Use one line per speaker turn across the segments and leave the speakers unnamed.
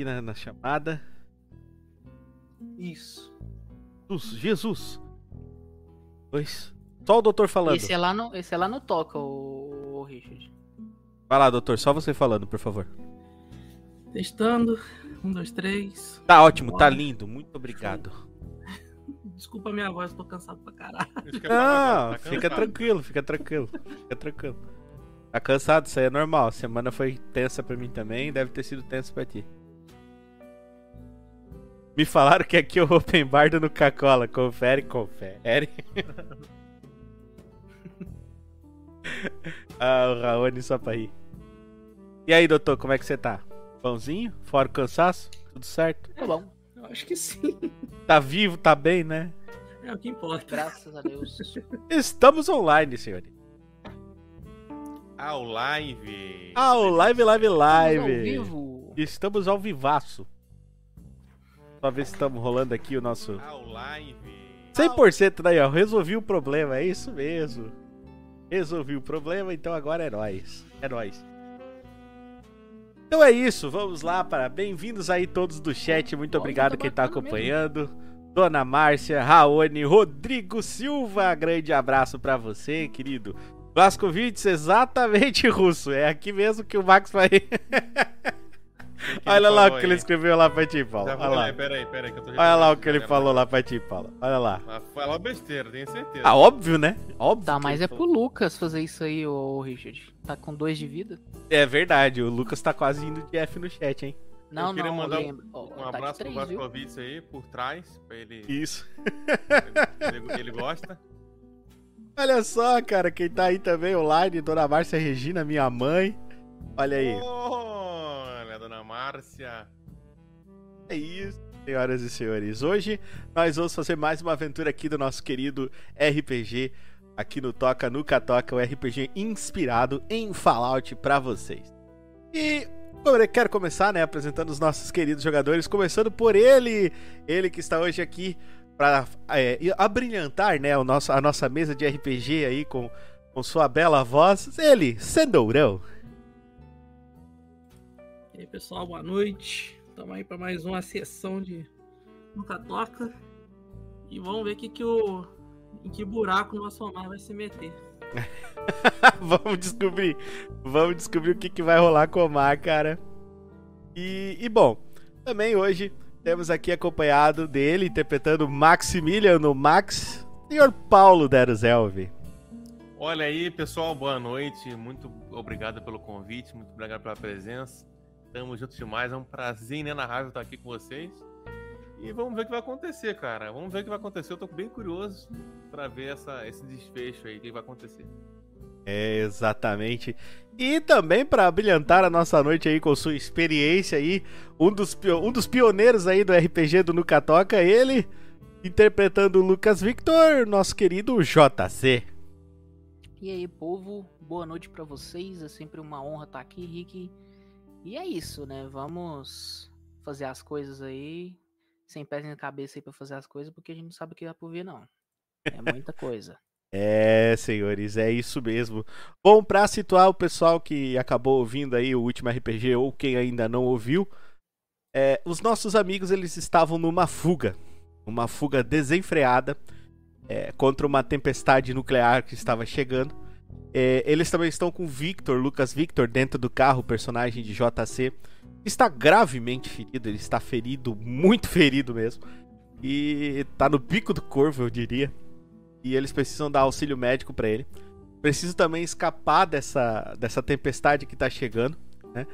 aqui na, na chamada.
Isso.
Jesus, Jesus. Pois. Só o doutor falando.
Esse é lá no, esse é lá no Toca, o, Richard.
Vai lá, doutor, só você falando, por favor.
Testando. Um, dois, três.
Tá ótimo, tá lindo. Muito obrigado.
Desculpa a minha voz, tô cansado pra caralho.
Não, tá fica tranquilo, fica tranquilo. Fica tranquilo. Tá cansado, isso aí é normal. A semana foi tensa pra mim também, deve ter sido tensa pra ti. Me falaram que aqui é o Open Bar do Nuca-Cola. Confere, confere. ah, o Raoni só pra rir. E aí, doutor, como é que você tá? Pãozinho? Fora o cansaço? Tudo certo?
Tá bom. Eu acho que sim.
Tá vivo, tá bem, né?
É o que importa.
Graças a Deus.
Estamos online, senhores.
Ao live.
Ao live, live, live.
Estamos ao vivo.
Estamos ao vivaço. Só ver se estamos rolando aqui o nosso.
Ao live.
100% daí, ó. Resolvi o problema, é isso mesmo. Resolvi o problema, então agora é nóis. É nóis. Então é isso, vamos lá para bem-vindos aí todos do chat. Muito obrigado quem tá acompanhando. Dona Márcia, Raoni, Rodrigo Silva, grande abraço para você, querido. Blaskovitz, exatamente russo. É aqui mesmo que o Max vai. Olha lá o que ele escreveu lá pra ti, Paulo. Olha lá.
Peraí, peraí, que eu tô
Olha lá o que ele falou lá pra ti, Paulo. Olha lá.
Falou besteira, tenho certeza.
Ah, óbvio, né? Óbvio.
Tá, mas é pro Lucas fazer isso aí, ô Richard. Tá com dois de vida.
É verdade, o Lucas tá quase indo de F no chat, hein?
Não,
eu queria
não,
mandar um, um tá abraço pro Vascovitz aí, por trás, pra ele...
Isso.
Ele, ele, gosta.
Olha só, cara, quem tá aí também online, Dona Márcia Regina, minha mãe. Olha aí.
Dona Márcia.
É isso, senhoras e senhores. Hoje nós vamos fazer mais uma aventura aqui do nosso querido RPG, aqui no Toca Nuca Toca, o RPG inspirado em Fallout para vocês. E eu quero começar, né, apresentando os nossos queridos jogadores, começando por ele, ele que está hoje aqui para é, abrilhantar né, o nosso, a nossa mesa de RPG aí com, com sua bela voz, ele, Sandourão.
E aí pessoal, boa noite. Estamos aí para mais uma sessão de Nunca Toca. E vamos ver que que o, em que buraco o nosso Omar vai se meter.
vamos descobrir. Vamos descobrir o que, que vai rolar com o Omar, cara. E, e bom, também hoje temos aqui acompanhado dele, interpretando Maximiliano Max, senhor Paulo Deruzelvi.
Olha aí, pessoal, boa noite. Muito obrigado pelo convite, muito obrigado pela presença. Estamos juntos demais, é um prazer inenarrável estar aqui com vocês. E vamos ver o que vai acontecer, cara. Vamos ver o que vai acontecer. Eu tô bem curioso para ver essa, esse desfecho aí, o que vai acontecer.
É, exatamente. E também para brilhantar a nossa noite aí com sua experiência aí, um dos, um dos pioneiros aí do RPG do Nuca Toca, ele interpretando o Lucas Victor, nosso querido JC.
E aí, povo, boa noite para vocês. É sempre uma honra estar aqui, Rick. E é isso, né? Vamos fazer as coisas aí, sem pés na cabeça aí pra fazer as coisas, porque a gente não sabe o que vai por vir, não. É muita coisa.
É, senhores, é isso mesmo. Bom, para situar o pessoal que acabou ouvindo aí o último RPG ou quem ainda não ouviu, é, os nossos amigos eles estavam numa fuga, uma fuga desenfreada é, contra uma tempestade nuclear que estava chegando. É, eles também estão com Victor, Lucas Victor, dentro do carro, personagem de JC. Está gravemente ferido, ele está ferido, muito ferido mesmo. E está no pico do corvo, eu diria e eles precisam dar auxílio médico para ele. Preciso também escapar dessa, dessa tempestade que tá chegando, né?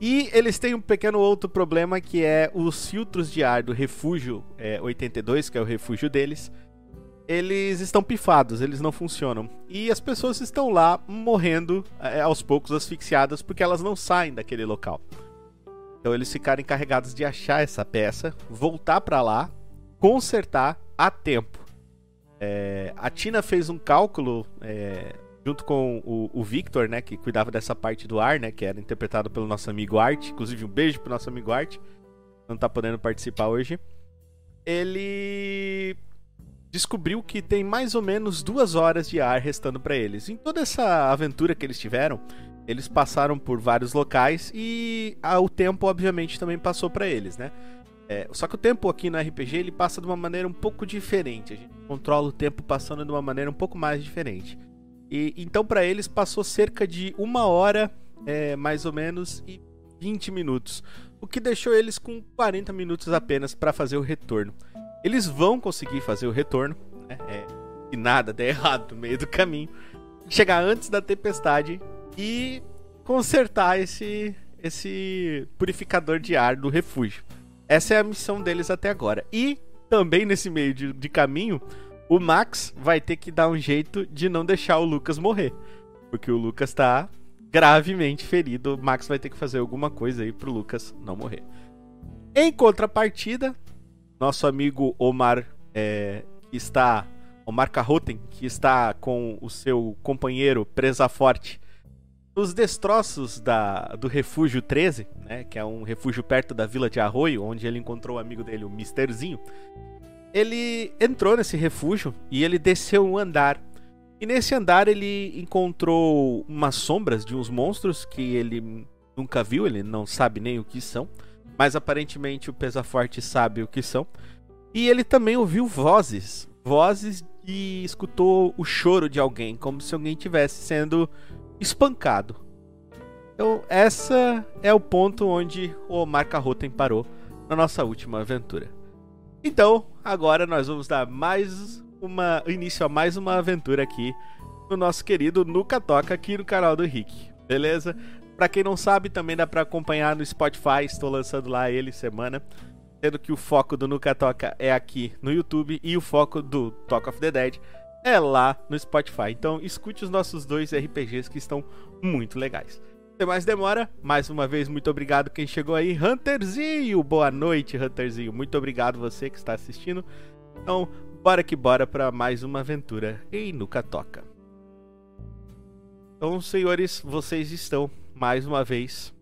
E eles têm um pequeno outro problema que é os filtros de ar do refúgio é, 82, que é o refúgio deles. Eles estão pifados, eles não funcionam. E as pessoas estão lá morrendo é, aos poucos, asfixiadas, porque elas não saem daquele local. Então eles ficaram encarregados de achar essa peça, voltar para lá, consertar a tempo. É, a Tina fez um cálculo é, junto com o, o, Victor, né, que cuidava dessa parte do ar, né, que era interpretado pelo nosso amigo Art. Inclusive, um beijo pro nosso amigo Art. Não tá podendo participar hoje. Ele descobriu que tem mais ou menos duas horas de ar restando para eles. Em toda essa aventura que eles tiveram, eles passaram por vários locais e ah, o tempo, obviamente, também passou para eles, né? É, só que o tempo aqui no RPG ele passa de uma maneira um pouco diferente. A gente controla o tempo passando de uma maneira um pouco mais diferente. E então para eles passou cerca de uma hora, é, mais ou menos, e 20 minutos, o que deixou eles com 40 minutos apenas para fazer o retorno. Eles vão conseguir fazer o retorno, né? É, se nada der errado no meio do caminho, chegar antes da tempestade e consertar esse esse purificador de ar do refúgio. Essa é a missão deles até agora. E também nesse meio de, de caminho, o Max vai ter que dar um jeito de não deixar o Lucas morrer. Porque o Lucas tá gravemente ferido. O Max vai ter que fazer alguma coisa aí pro Lucas não morrer. Em contrapartida, nosso amigo Omar é, está. Omar Carroten, que está com o seu companheiro Presa Forte nos destroços da, do Refúgio 13, né, que é um refúgio perto da vila de Arroio, onde ele encontrou o amigo dele, o Misterzinho, ele entrou nesse refúgio e ele desceu um andar. E nesse andar ele encontrou umas sombras de uns monstros que ele nunca viu, ele não sabe nem o que são, mas aparentemente o Pesaforte sabe o que são. E ele também ouviu vozes, vozes e escutou o choro de alguém, como se alguém tivesse sendo espancado. Então, essa é o ponto onde o Omar Carroten parou na nossa última aventura. Então, agora nós vamos dar mais uma início a mais uma aventura aqui no nosso querido Nuca Toca aqui no canal do Rick. Beleza? Para quem não sabe, também dá para acompanhar no Spotify, estou lançando lá ele semana, sendo que o foco do Nuca Toca é aqui no YouTube e o foco do Talk of the Dead é lá no Spotify. Então escute os nossos dois RPGs que estão muito legais. Sem mais demora, mais uma vez, muito obrigado quem chegou aí. Hunterzinho, boa noite, Hunterzinho. Muito obrigado você que está assistindo. Então, bora que bora para mais uma aventura em Nuca Toca. Então, senhores, vocês estão mais uma vez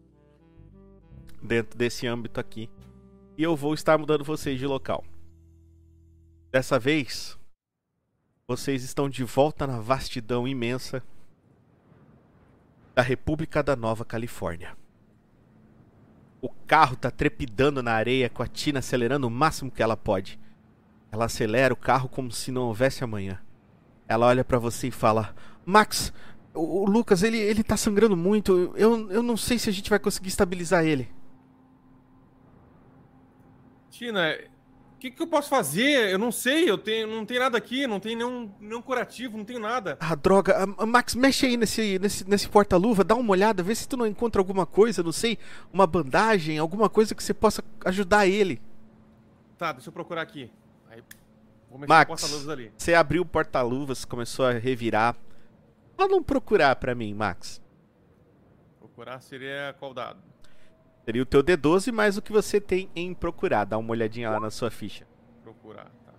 dentro desse âmbito aqui. E eu vou estar mudando vocês de local. Dessa vez, vocês estão de volta na vastidão imensa da República da Nova Califórnia. O carro tá trepidando na areia com a Tina acelerando o máximo que ela pode. Ela acelera o carro como se não houvesse amanhã. Ela olha para você e fala: Max, o, o, Lucas, ele, ele tá sangrando muito. Eu, eu não sei se a gente vai conseguir estabilizar ele.
Tina, que, que eu posso fazer? Eu não sei, eu tenho, não tem nada aqui, não tem nenhum, nenhum curativo, não tenho nada.
Ah, droga. Ah, Max, mexe aí nesse, nesse, nesse porta-luva, dá uma olhada, vê se tu não encontra alguma coisa, não sei, uma bandagem, alguma coisa que você possa ajudar ele.
Tá, deixa eu procurar aqui. Aí,
vou mexer Max, no porta-luvas ali. Você abriu o porta-luvas, começou a revirar. Fala um procurar pra mim, Max.
Procurar seria qual dado?
Seria o teu D12 mais o que você tem em procurar. Dá uma olhadinha lá na sua ficha.
Procurar, tá.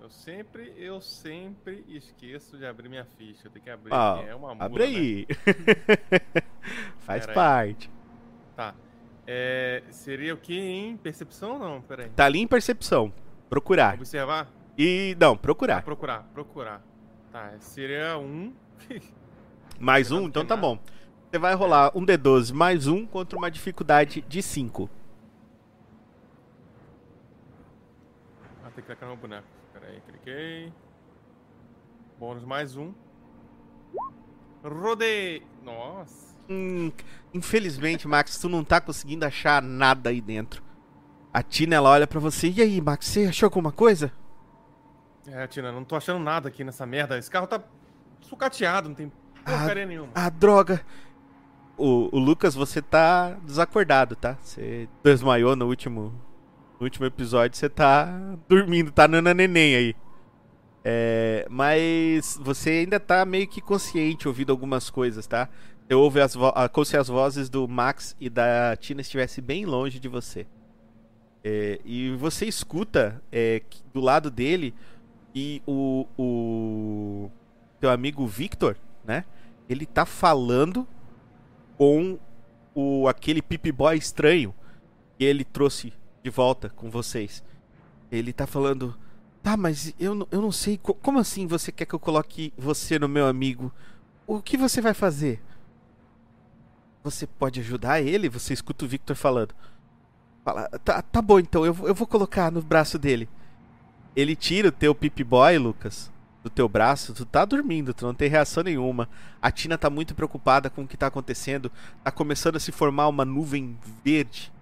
Eu sempre, eu sempre esqueço de abrir minha ficha. Eu tenho que abrir.
Ah, é uma mula, abre aí. Né? Faz Pera parte.
Aí. Tá. É, seria o que em percepção ou não? Pera aí.
Tá ali em percepção. Procurar.
Observar?
E. Não, procurar. Ah,
procurar, procurar. Tá, seria um.
Mais um? Então tá bom. Você vai rolar um D12 mais um contra uma dificuldade de 5.
Ah, tem que clicar no boneco. Pera aí, cliquei. Bônus mais um. Rodei! Nossa.
Hum, infelizmente, Max, tu não tá conseguindo achar nada aí dentro. A Tina, ela olha pra você. E aí, Max, você achou alguma coisa?
É, Tina, não tô achando nada aqui nessa merda. Esse carro tá sucateado, não tem porcaria ah, nenhuma.
Ah, droga. O, o, Lucas, você tá desacordado, tá? Você desmaiou no último, no último episódio, você tá dormindo, tá nana neném aí. É, mas você ainda tá meio que consciente, ouvindo algumas coisas, tá? Você ouve as como se as vozes do Max e da Tina estivessem bem longe de você. É, e você escuta é, do lado dele e o, o teu amigo Victor, né? Ele tá falando com o aquele Pip Boy estranho que ele trouxe de volta com vocês. Ele tá falando: "Tá, mas eu, eu não sei como assim você quer que eu coloque você no meu amigo? o que você vai fazer? Você pode ajudar ele? Você escuta o Victor falando. Fala, tá, tá bom então, eu, eu vou colocar no braço dele. Ele tira o teu Pip Boy, Lucas, do teu braço. Tu tá dormindo, tu não tem reação nenhuma. A Tina tá muito preocupada com o que tá acontecendo. Tá começando a se formar uma nuvem verde,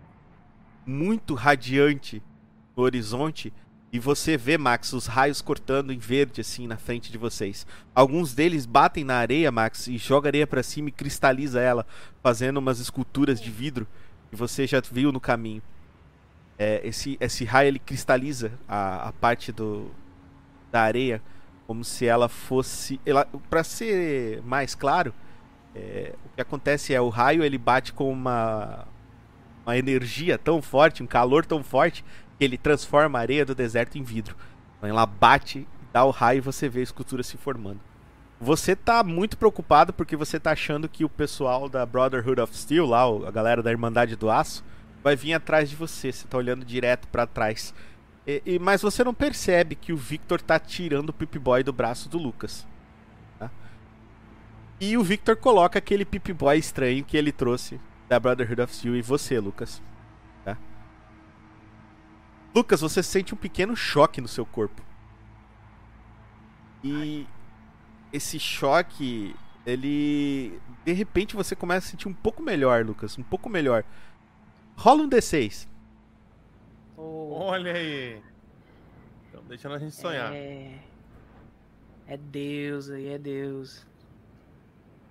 muito radiante no horizonte. E você vê, Max, os raios cortando em verde assim na frente de vocês. Alguns deles batem na areia, Max, e joga areia para cima e cristaliza ela, fazendo umas esculturas de vidro que você já viu no caminho. É, esse, esse raio ele cristaliza a, a parte do, da areia como se ela fosse. Ela, para ser mais claro, é, o que acontece é o raio ele bate com uma, uma energia tão forte, um calor tão forte ele transforma a areia do deserto em vidro. Então ela bate, dá o raio e você vê a escultura se formando. Você tá muito preocupado porque você tá achando que o pessoal da Brotherhood of Steel, lá, a galera da Irmandade do Aço, vai vir atrás de você. Você tá olhando direto para trás. E, e, mas você não percebe que o Victor tá tirando o Pip Boy do braço do Lucas. Tá? E o Victor coloca aquele Pip Boy estranho que ele trouxe da Brotherhood of Steel e você, Lucas. Lucas, você sente um pequeno choque no seu corpo. E esse choque, ele. De repente você começa a sentir um pouco melhor, Lucas. Um pouco melhor. Rola um D6.
Oh. Olha aí. Estão deixando a gente sonhar.
É... é Deus aí, é Deus.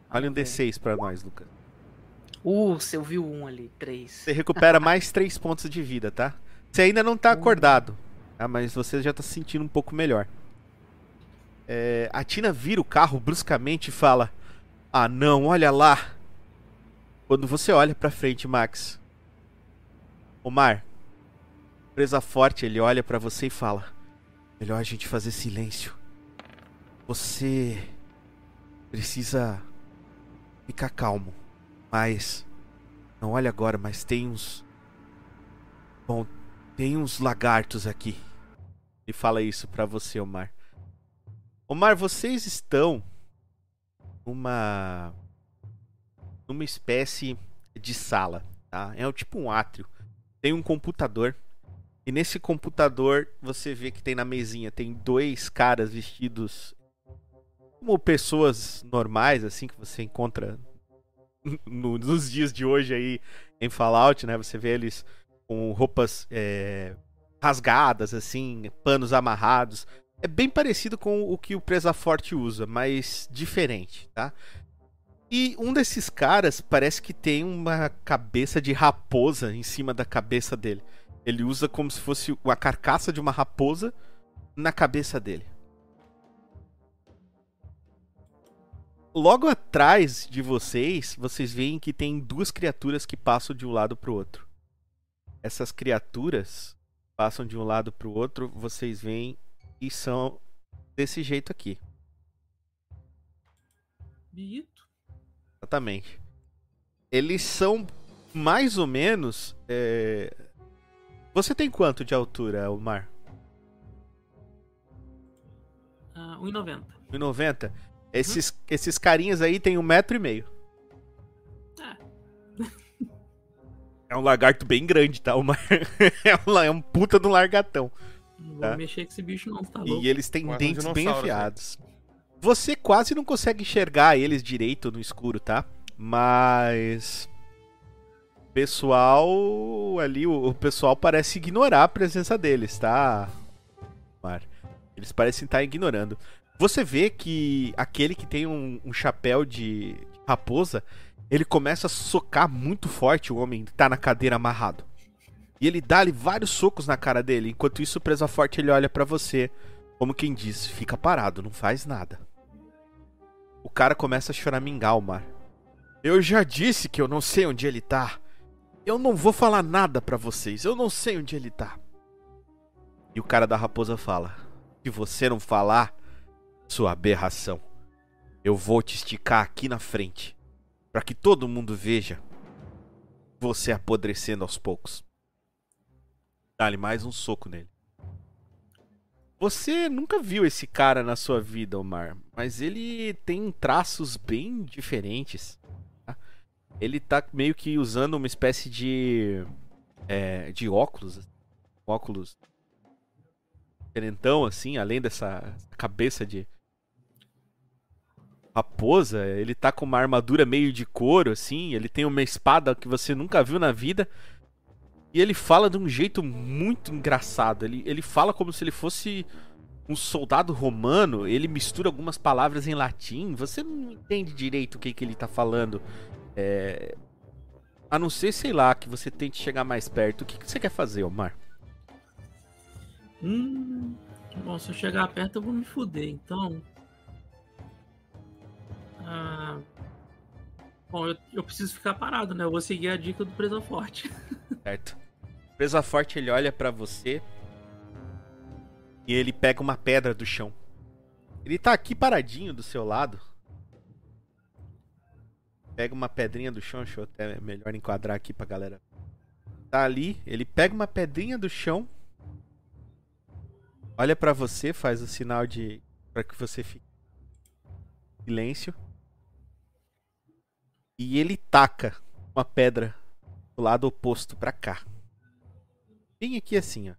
Olha um D6 pra nós, Lucas.
Uh, você ouviu um ali, três.
Você recupera mais três pontos de vida, tá? Você ainda não tá acordado, tá? mas você já tá se sentindo um pouco melhor. É, a Tina vira o carro bruscamente e fala: Ah, não, olha lá. Quando você olha pra frente, Max. Omar, presa forte, ele olha para você e fala: Melhor a gente fazer silêncio. Você precisa ficar calmo. Mas não olha agora, mas tem uns Bom, tem uns lagartos aqui. Ele fala isso para você, Omar. Omar, vocês estão numa numa espécie de sala, tá? É tipo um átrio. Tem um computador e nesse computador você vê que tem na mesinha tem dois caras vestidos como pessoas normais assim que você encontra no, nos dias de hoje aí em Fallout, né? Você vê eles com roupas é, rasgadas, assim, panos amarrados. É bem parecido com o que o Presa Forte usa, mas diferente, tá? E um desses caras parece que tem uma cabeça de raposa em cima da cabeça dele. Ele usa como se fosse a carcaça de uma raposa na cabeça dele. Logo atrás de vocês, vocês veem que tem duas criaturas que passam de um lado para o outro essas criaturas passam de um lado para o outro, vocês veem e são desse jeito aqui.
Bito.
Exatamente. Eles são mais ou menos. É... Você tem quanto de altura, Omar?
Uh, 1,90.
1,90? Esses, uhum. esses carinhas aí tem um metro e meio. É um lagarto bem grande, tá? Uma... é, um, é um puta de um largatão.
Não tá? vou mexer com esse bicho, não, tá louco.
E eles têm quase dentes um bem afiados. Né? Você quase não consegue enxergar eles direito no escuro, tá? Mas. Pessoal ali, o, pessoal parece ignorar a presença deles, tá? Eles parecem estar ignorando. Você vê que aquele que tem um, um chapéu de raposa, ele começa a socar muito forte o homem que tá na cadeira amarrado. E ele dá-lhe vários socos na cara dele. Enquanto isso, o presa forte ele olha para você, como quem diz: fica parado, não faz nada. O cara começa a choramingar o mar. Eu já disse que eu não sei onde ele tá. Eu não vou falar nada para vocês. Eu não sei onde ele tá. E o cara da raposa fala: Se você não falar, sua aberração, eu vou te esticar aqui na frente para que todo mundo veja você apodrecendo aos poucos. Dá-lhe mais um soco nele. Você nunca viu esse cara na sua vida, Omar, mas ele tem traços bem diferentes. tá? Ele tá meio que usando uma espécie de. é, de óculos. Óculos. Diferentão, assim, além dessa cabeça de. Raposa, ele tá com uma armadura meio de couro, assim. Ele tem uma espada que você nunca viu na vida. E ele fala de um jeito muito engraçado. Ele, ele fala como se ele fosse um soldado romano. Ele mistura algumas palavras em latim. Você não entende direito o que, que ele tá falando. É... A não ser, sei lá, que você tente chegar mais perto. O que, que você quer fazer, Omar?
Hum. Bom, se eu chegar perto eu vou me fuder, então. Ah, Bom, eu, eu preciso ficar parado, né? Eu vou seguir a dica do Presa Forte.
Certo. Presa Forte, ele olha pra você. E ele pega uma pedra do chão. Ele tá aqui paradinho do seu lado. Pega uma pedrinha do chão, deixa eu até melhor enquadrar aqui pra galera. Tá ali, ele pega uma pedrinha do chão. Olha pra você, faz o sinal de para que você fique silêncio. E ele taca uma pedra do lado oposto pra cá. Bem aqui assim, ó.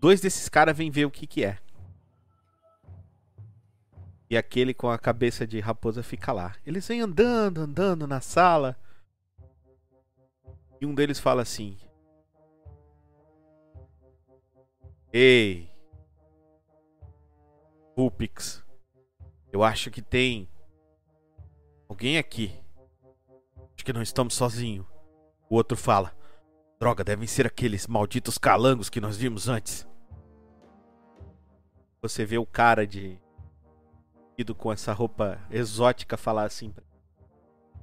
Dois desses caras vêm ver o que que é. E aquele com a cabeça de raposa fica lá. Eles vêm andando, andando na sala. E um deles fala assim: Ei, Rupix, eu acho que tem alguém aqui. Acho que não estamos sozinhos. O outro fala: Droga, devem ser aqueles malditos calangos que nós vimos antes. Você vê o cara de. ido com essa roupa exótica falar assim: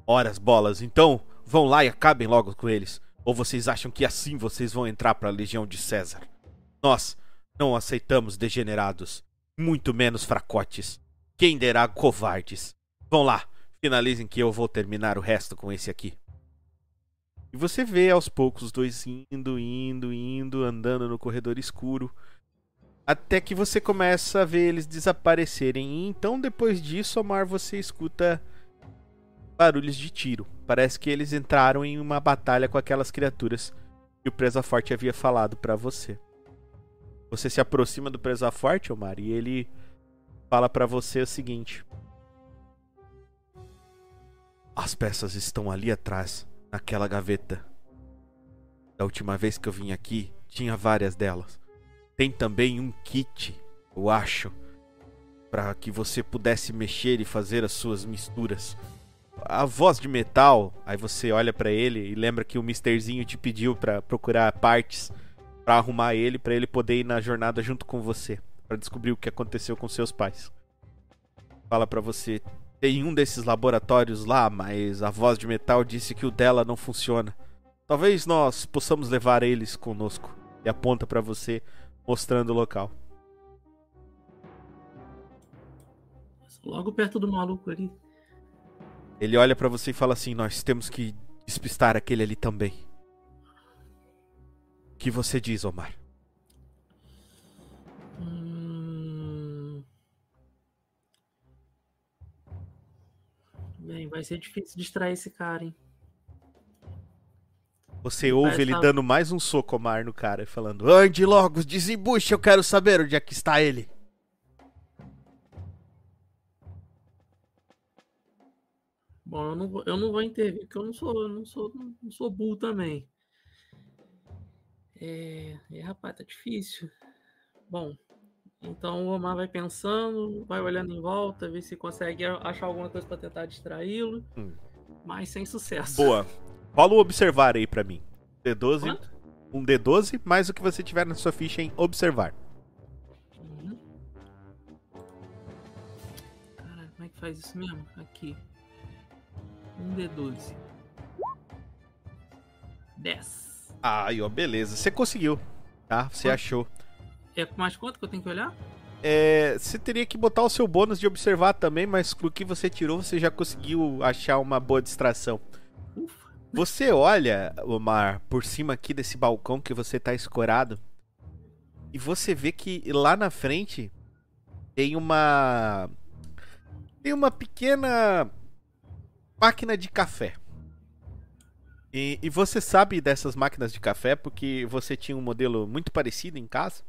Horas, bolas, então vão lá e acabem logo com eles. Ou vocês acham que assim vocês vão entrar para a legião de César? Nós não aceitamos degenerados, muito menos fracotes. Quem derá covardes? Vão lá, finalizem que eu vou terminar o resto com esse aqui. E você vê aos poucos os dois indo, indo, indo, andando no corredor escuro. Até que você começa a ver eles desaparecerem. E então, depois disso, Omar, você escuta barulhos de tiro. Parece que eles entraram em uma batalha com aquelas criaturas que o Presa Forte havia falado pra você. Você se aproxima do Presa Forte, Omar, e ele fala pra você o seguinte: As peças estão ali atrás, naquela gaveta. Da última vez que eu vim aqui, tinha várias delas. Tem também um kit, eu acho, para que você pudesse mexer e fazer as suas misturas. A voz de metal, aí você olha pra ele e lembra que o Misterzinho te pediu pra procurar partes pra arrumar ele, pra ele poder ir na jornada junto com você, Pra descobrir o que aconteceu com seus pais. Fala pra você, tem um desses laboratórios lá, mas a voz de metal disse que o dela não funciona. Talvez nós possamos levar eles conosco. E aponta pra você, mostrando o local.
Logo perto do maluco ali.
Ele olha pra você e fala assim: Nós temos que despistar aquele ali também. O que você diz, Omar?
Hum... Bem, vai ser difícil distrair esse cara, hein?
Você ouve ele dando mais um soco Omar no cara, falando: Ande logo, desembuche, eu quero saber onde é que está ele.
Bom, eu não vou, eu não vou intervir, porque eu não sou, eu não sou, não sou burro também. É, é, rapaz, tá difícil. Bom, então o Omar vai pensando, vai olhando em volta, ver se consegue achar alguma coisa pra tentar distraí-lo,
Hum.
mas sem sucesso.
Boa. Rola o observar aí pra mim. D12.
Quanto?
Um D12, mais o que você tiver na sua ficha em observar.
Uhum. Caralho, como é que faz isso mesmo? Aqui. Um D12. 10.
Aí, ó, beleza. Você conseguiu, tá? Você achou.
É com mais quanto que eu tenho que olhar?
É, você teria que botar o seu bônus de observar também, mas com o que você tirou, você já conseguiu achar uma boa distração.
Ufa.
Você olha, Omar, por cima aqui desse balcão que você tá escorado, e você vê que lá na frente tem uma tem uma pequena máquina de café. E, e, você sabe dessas máquinas de café porque você tinha um modelo muito parecido em casa.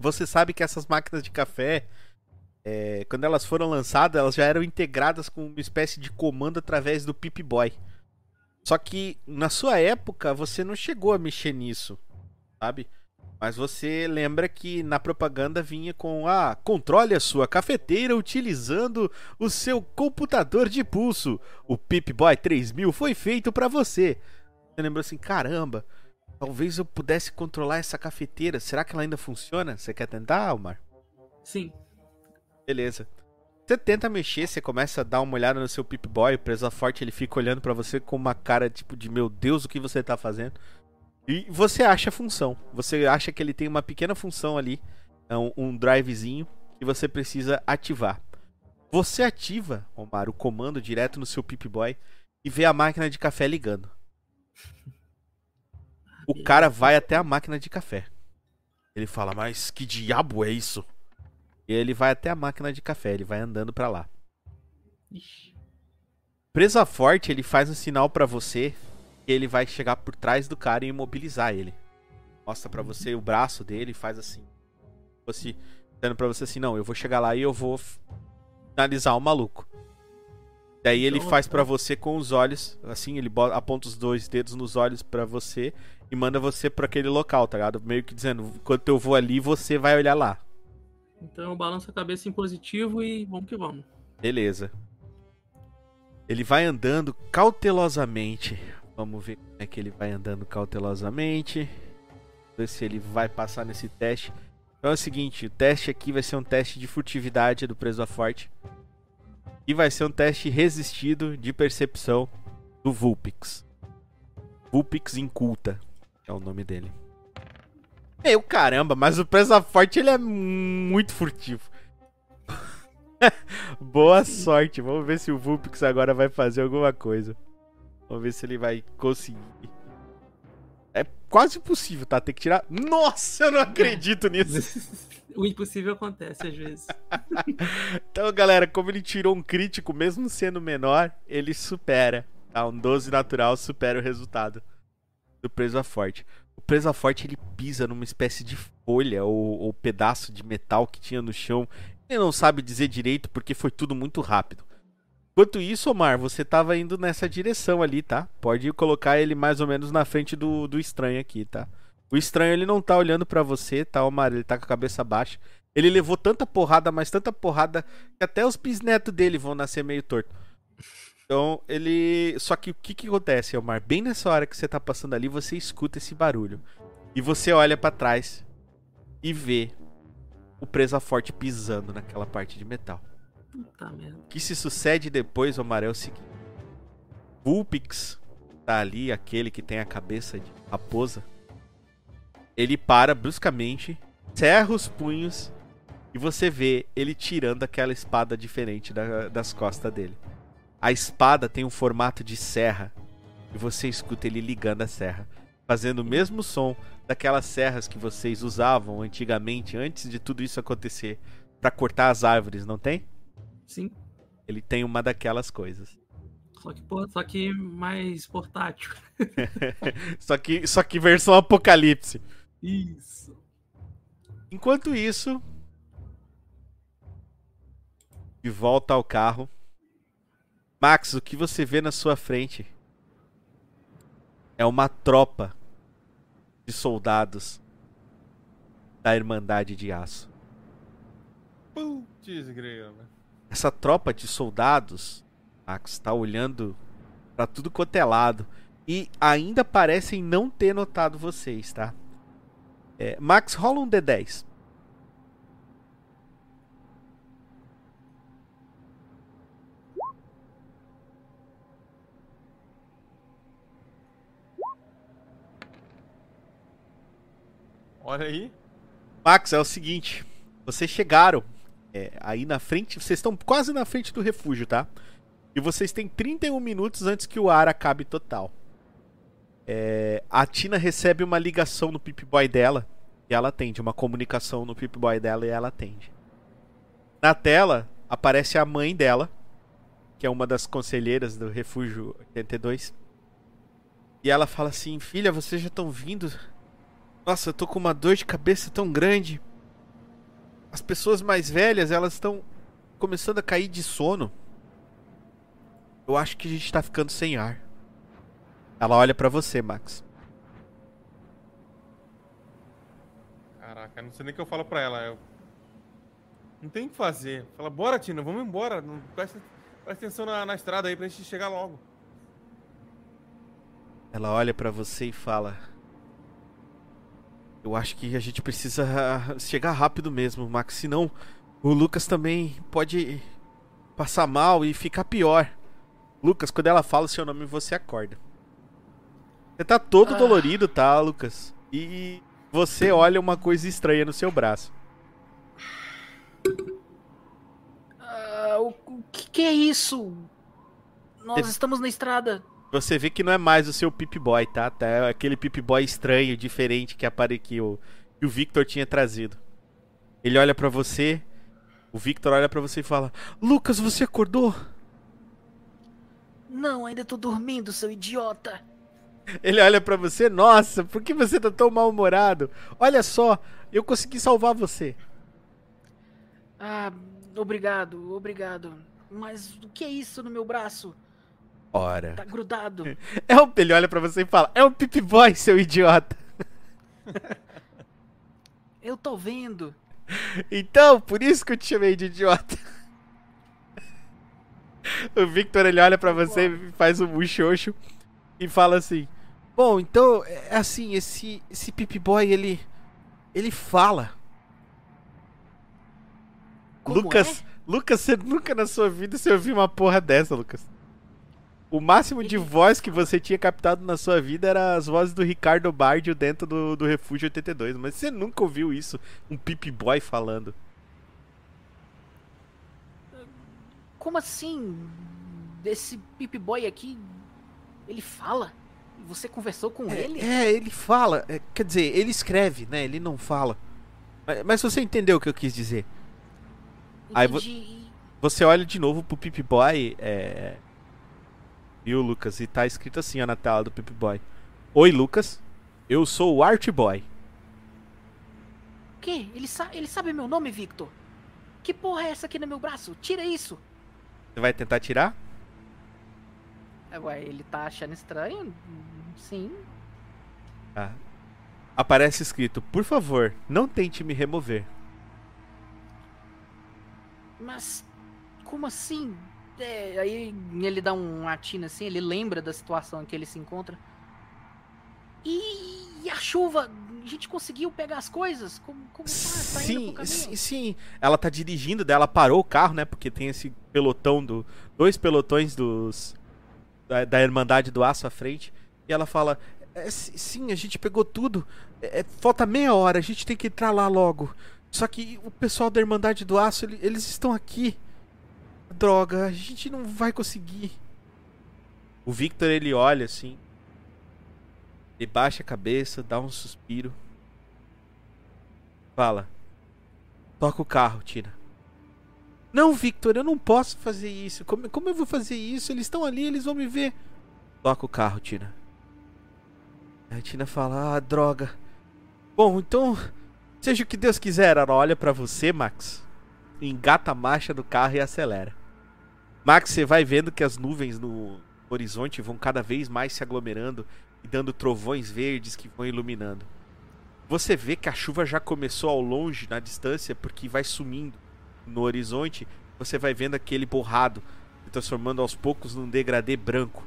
Você sabe que essas máquinas de café, é, quando elas foram lançadas, elas já eram integradas com uma espécie de comando através do Pip Boy. Só que na sua época você não chegou a mexer nisso, sabe? Mas você lembra que na propaganda vinha com ah, controle a sua cafeteira utilizando o seu computador de pulso. O Pip Boy 3000 foi feito para você. Você lembrou assim, caramba, talvez eu pudesse controlar essa cafeteira. Será que ela ainda funciona? Você quer tentar, Omar?
Sim.
Beleza. Você tenta mexer, você começa a dar uma olhada no seu Pip Boy, Presa Forte ele fica olhando para você com uma cara tipo de meu Deus, o que você tá fazendo? E você acha a função. Você acha que ele tem uma pequena função ali, é um, drivezinho que você precisa ativar. Você ativa, Omar, o comando direto no seu Pip-Boy e vê a máquina de café ligando. O cara vai até a máquina de café. Ele fala, mas que diabo é isso? E ele vai até a máquina de café, ele vai andando para lá. Ixi. Presa forte, ele faz um sinal para você ele vai chegar por trás do cara e imobilizar ele. Mostra para você o braço dele, faz assim. Fosse dando para você assim, não, eu vou chegar lá e eu vou finalizar o maluco. Daí ele então, faz para você com os olhos, assim, ele aponta os dois dedos nos olhos para você e manda você para aquele local, tá ligado? Meio que dizendo, enquanto eu vou ali, você vai olhar lá.
Então balança a cabeça em positivo e vamos que vamos.
Beleza. Ele vai andando cautelosamente Vamos ver como é que ele vai andando cautelosamente. Ver se ele vai passar nesse teste. Então é o seguinte, o teste aqui vai ser um teste de furtividade do preso a forte. E vai ser um teste resistido de percepção do Vulpix. Vulpix Inculta é o nome dele. Meu caramba, mas o preso a forte ele é muito furtivo. Boa sorte. Vamos ver se o Vulpix agora vai fazer alguma coisa. Vamos ver se ele vai conseguir. É quase impossível, tá? Tem que tirar. Nossa, eu não acredito nisso.
o impossível acontece às vezes.
então, galera, como ele tirou um crítico, mesmo sendo menor, ele supera. Tá? Um 12 natural supera o resultado do Presa Forte. O Presa Forte ele pisa numa espécie de folha ou, ou pedaço de metal que tinha no chão. Ele não sabe dizer direito porque foi tudo muito rápido. Enquanto isso, Omar, você tava indo nessa direção ali, tá? Pode colocar ele mais ou menos na frente do, do estranho aqui, tá? O estranho ele não tá olhando para você, tá, Omar? Ele tá com a cabeça baixa. Ele levou tanta porrada, mas tanta porrada que até os bisnetos dele vão nascer meio torto. Então, ele. Só que o que, que acontece, Omar? Bem nessa hora que você tá passando ali, você escuta esse barulho. E você olha para trás e vê o presa forte pisando naquela parte de metal. O que se sucede depois, Omar, é o seguinte. Vulpix tá ali, aquele que tem a cabeça de raposa. Ele para bruscamente, cerra os punhos e você vê ele tirando aquela espada diferente da, das costas dele. A espada tem um formato de serra e você escuta ele ligando a serra, fazendo o mesmo som daquelas serras que vocês usavam antigamente, antes de tudo isso acontecer, para cortar as árvores, não tem?
Sim.
Ele tem uma daquelas coisas.
Só que, só que mais portátil.
só, que, só que versão apocalipse.
Isso.
Enquanto isso, de volta ao carro. Max, o que você vê na sua frente é uma tropa de soldados da Irmandade de Aço.
Putz, grila
essa tropa de soldados, Max, está olhando para tudo quanto é lado e ainda parecem não ter notado vocês, tá? É, Max, rola um D10.
Olha aí.
Max, é o seguinte. Vocês chegaram é, aí na frente, vocês estão quase na frente do refúgio, tá? E vocês têm 31 minutos antes que o ar acabe total. É, a Tina recebe uma ligação no Pip Boy dela E ela atende, uma comunicação no Pip-Boy dela e ela atende. Na tela aparece a mãe dela, que é uma das conselheiras do Refúgio 82. E ela fala assim: Filha, vocês já estão vindo? Nossa, eu tô com uma dor de cabeça tão grande. As pessoas mais velhas, elas estão começando a cair de sono. Eu acho que a gente tá ficando sem ar. Ela olha para você, Max.
Caraca, não sei nem o que eu falo pra ela. Eu... Não tem o que fazer. Fala, bora, Tina, vamos embora. Não... Presta, presta atenção na, na estrada aí pra gente chegar logo.
Ela olha para você e fala: Eu acho que a gente precisa chegar rápido mesmo, Max. Senão o Lucas também pode passar mal e ficar pior. Lucas, quando ela fala o seu nome, você acorda. Você tá todo ah. dolorido, tá, Lucas? E você olha uma coisa estranha no seu braço.
Uh, o, o que, que, é isso? Nós estamos na estrada.
Você vê que não é mais o seu Pip Boy, tá? tá? Aquele Pip Boy estranho, diferente que, apare... que, o... que o Victor tinha trazido. Ele olha para você. O Victor olha para você e fala: Lucas, você acordou?
Não, ainda tô dormindo, seu idiota.
Ele olha para você, nossa, por que você tá tão mal-humorado? Olha só, eu consegui salvar você.
Ah, obrigado, obrigado. Mas o que é isso no meu braço?
Ora.
Tá grudado.
É o, ele olha para você e fala: É o Pip Boy, seu idiota.
Eu tô vendo.
Então, por isso que eu te chamei de idiota. O Victor ele olha para você e faz um muxoxo e fala assim: Bom, então, é assim, esse, esse Pip Boy, ele. Ele fala.
Como
Lucas,
é?
Lucas, você nunca na sua vida você ouviu uma porra dessa, Lucas. O máximo de voz que você tinha captado na sua vida era as vozes do Ricardo Bardio dentro do, do Refúgio 82. Mas você nunca ouviu isso, um Pip Boy falando.
Como assim? Esse Pip Boy aqui, ele fala? Você conversou com
é,
ele?
É, ele fala. É, quer dizer, ele escreve, né? Ele não fala. Mas, mas você entendeu o que eu quis dizer. Aí vo você olha de novo pro Pip Boy, é... Viu, Lucas? E tá escrito assim ó, na tela do Pip Boy. Oi, Lucas. Eu sou o Art Boy.
O quê? Ele, sa ele sabe meu nome, Victor? Que porra é essa aqui no meu braço? Tira isso!
Você vai tentar tirar?
Ué, ele tá achando estranho? Sim.
Ah. Aparece escrito: Por favor, não tente me remover.
Mas. Como assim? É, aí ele dá um atino assim, ele lembra da situação em que ele se encontra. E, e a chuva? A gente conseguiu pegar as coisas? Como, como tá? tá
sim, sim, sim. Ela tá dirigindo, dela parou o carro, né? Porque tem esse pelotão do. Dois pelotões dos da, da Irmandade do Aço à frente. E ela fala: é, Sim, a gente pegou tudo. É, falta meia hora, a gente tem que entrar lá logo. Só que o pessoal da Irmandade do Aço, ele, eles estão aqui. Droga, a gente não vai conseguir. O Victor ele olha assim. Ele baixa a cabeça, dá um suspiro. Fala: Toca o carro, Tina. Não, Victor, eu não posso fazer isso. Como, como eu vou fazer isso? Eles estão ali, eles vão me ver. Toca o carro, Tina. A Tina fala: Ah, droga. Bom, então, seja o que Deus quiser. Ela olha para você, Max. Engata a marcha do carro e acelera. Max, você vai vendo que as nuvens no horizonte vão cada vez mais se aglomerando e dando trovões verdes que vão iluminando. Você vê que a chuva já começou ao longe, na distância, porque vai sumindo no horizonte, você vai vendo aquele borrado se transformando aos poucos num degradê branco.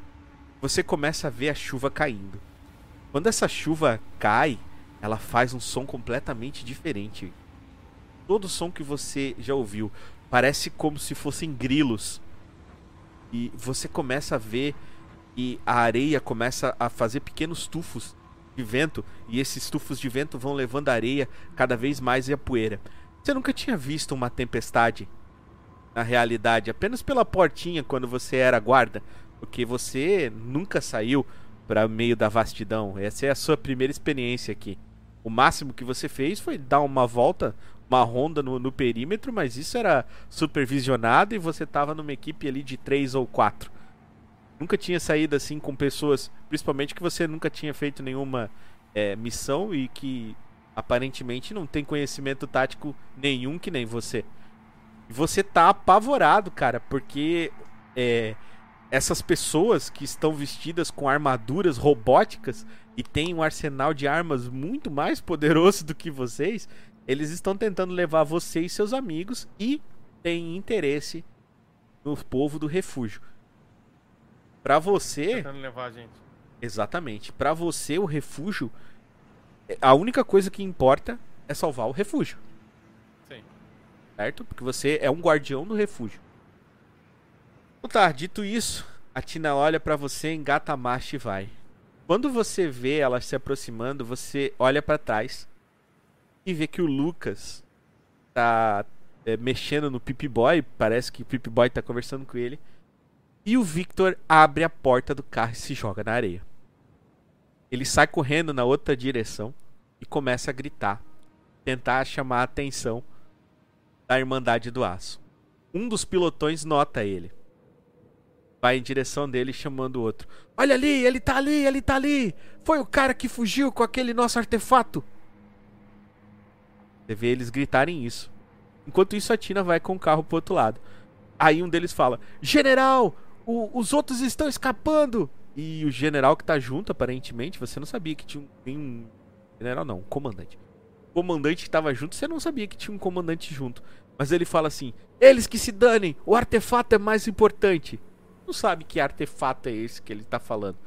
Você começa a ver a chuva caindo. Quando essa chuva cai, ela faz um som completamente diferente. Todo som que você já ouviu parece como se fossem grilos. E você começa a ver e a areia começa a fazer pequenos tufos de vento e esses tufos de vento vão levando a areia cada vez mais e a poeira. Você nunca tinha visto uma tempestade na realidade, apenas pela portinha quando você era guarda, porque você nunca saiu para meio da vastidão. Essa é a sua primeira experiência aqui. O máximo que você fez foi dar uma volta, uma ronda no, no perímetro, mas isso era supervisionado e você tava numa equipe ali de três ou quatro. Nunca tinha saído assim com pessoas, principalmente que você nunca tinha feito nenhuma é, missão e que aparentemente não tem conhecimento tático nenhum que nem você. E você tá apavorado, cara, porque é, essas pessoas que estão vestidas com armaduras robóticas e têm um arsenal de armas muito mais poderoso do que vocês, eles estão tentando levar você e seus amigos e têm interesse no povo do refúgio. Para você,
Tentando levar a gente.
exatamente, para você o refúgio, a única coisa que importa é salvar o refúgio
Sim.
certo? Porque você é um guardião do refúgio. Então tá, dito isso, a Tina olha pra você, engata a marcha e vai. Quando você vê ela se aproximando, você olha pra trás e vê que o Lucas tá é, mexendo no Pip Boy, parece que o Pip Boy tá conversando com ele. E o Victor abre a porta do carro e se joga na areia. Ele sai correndo na outra direção e começa a gritar, tentar chamar a atenção da Irmandade do Aço. Um dos pilotões nota ele. Vai em direção dele chamando o outro. Olha ali, ele tá ali, ele tá ali. Foi o cara que fugiu com aquele nosso artefato. Você vê eles gritarem isso. Enquanto isso, a Tina vai com o carro pro outro lado. Aí um deles fala: General, o- os outros estão escapando. E o general que tá junto, aparentemente, você não sabia que tinha um. um general não, um comandante. O comandante que tava junto, você não sabia que tinha um comandante junto. Mas ele fala assim: Eles que se danem, o artefato é mais importante. Não sabe que artefato é esse que ele tá falando.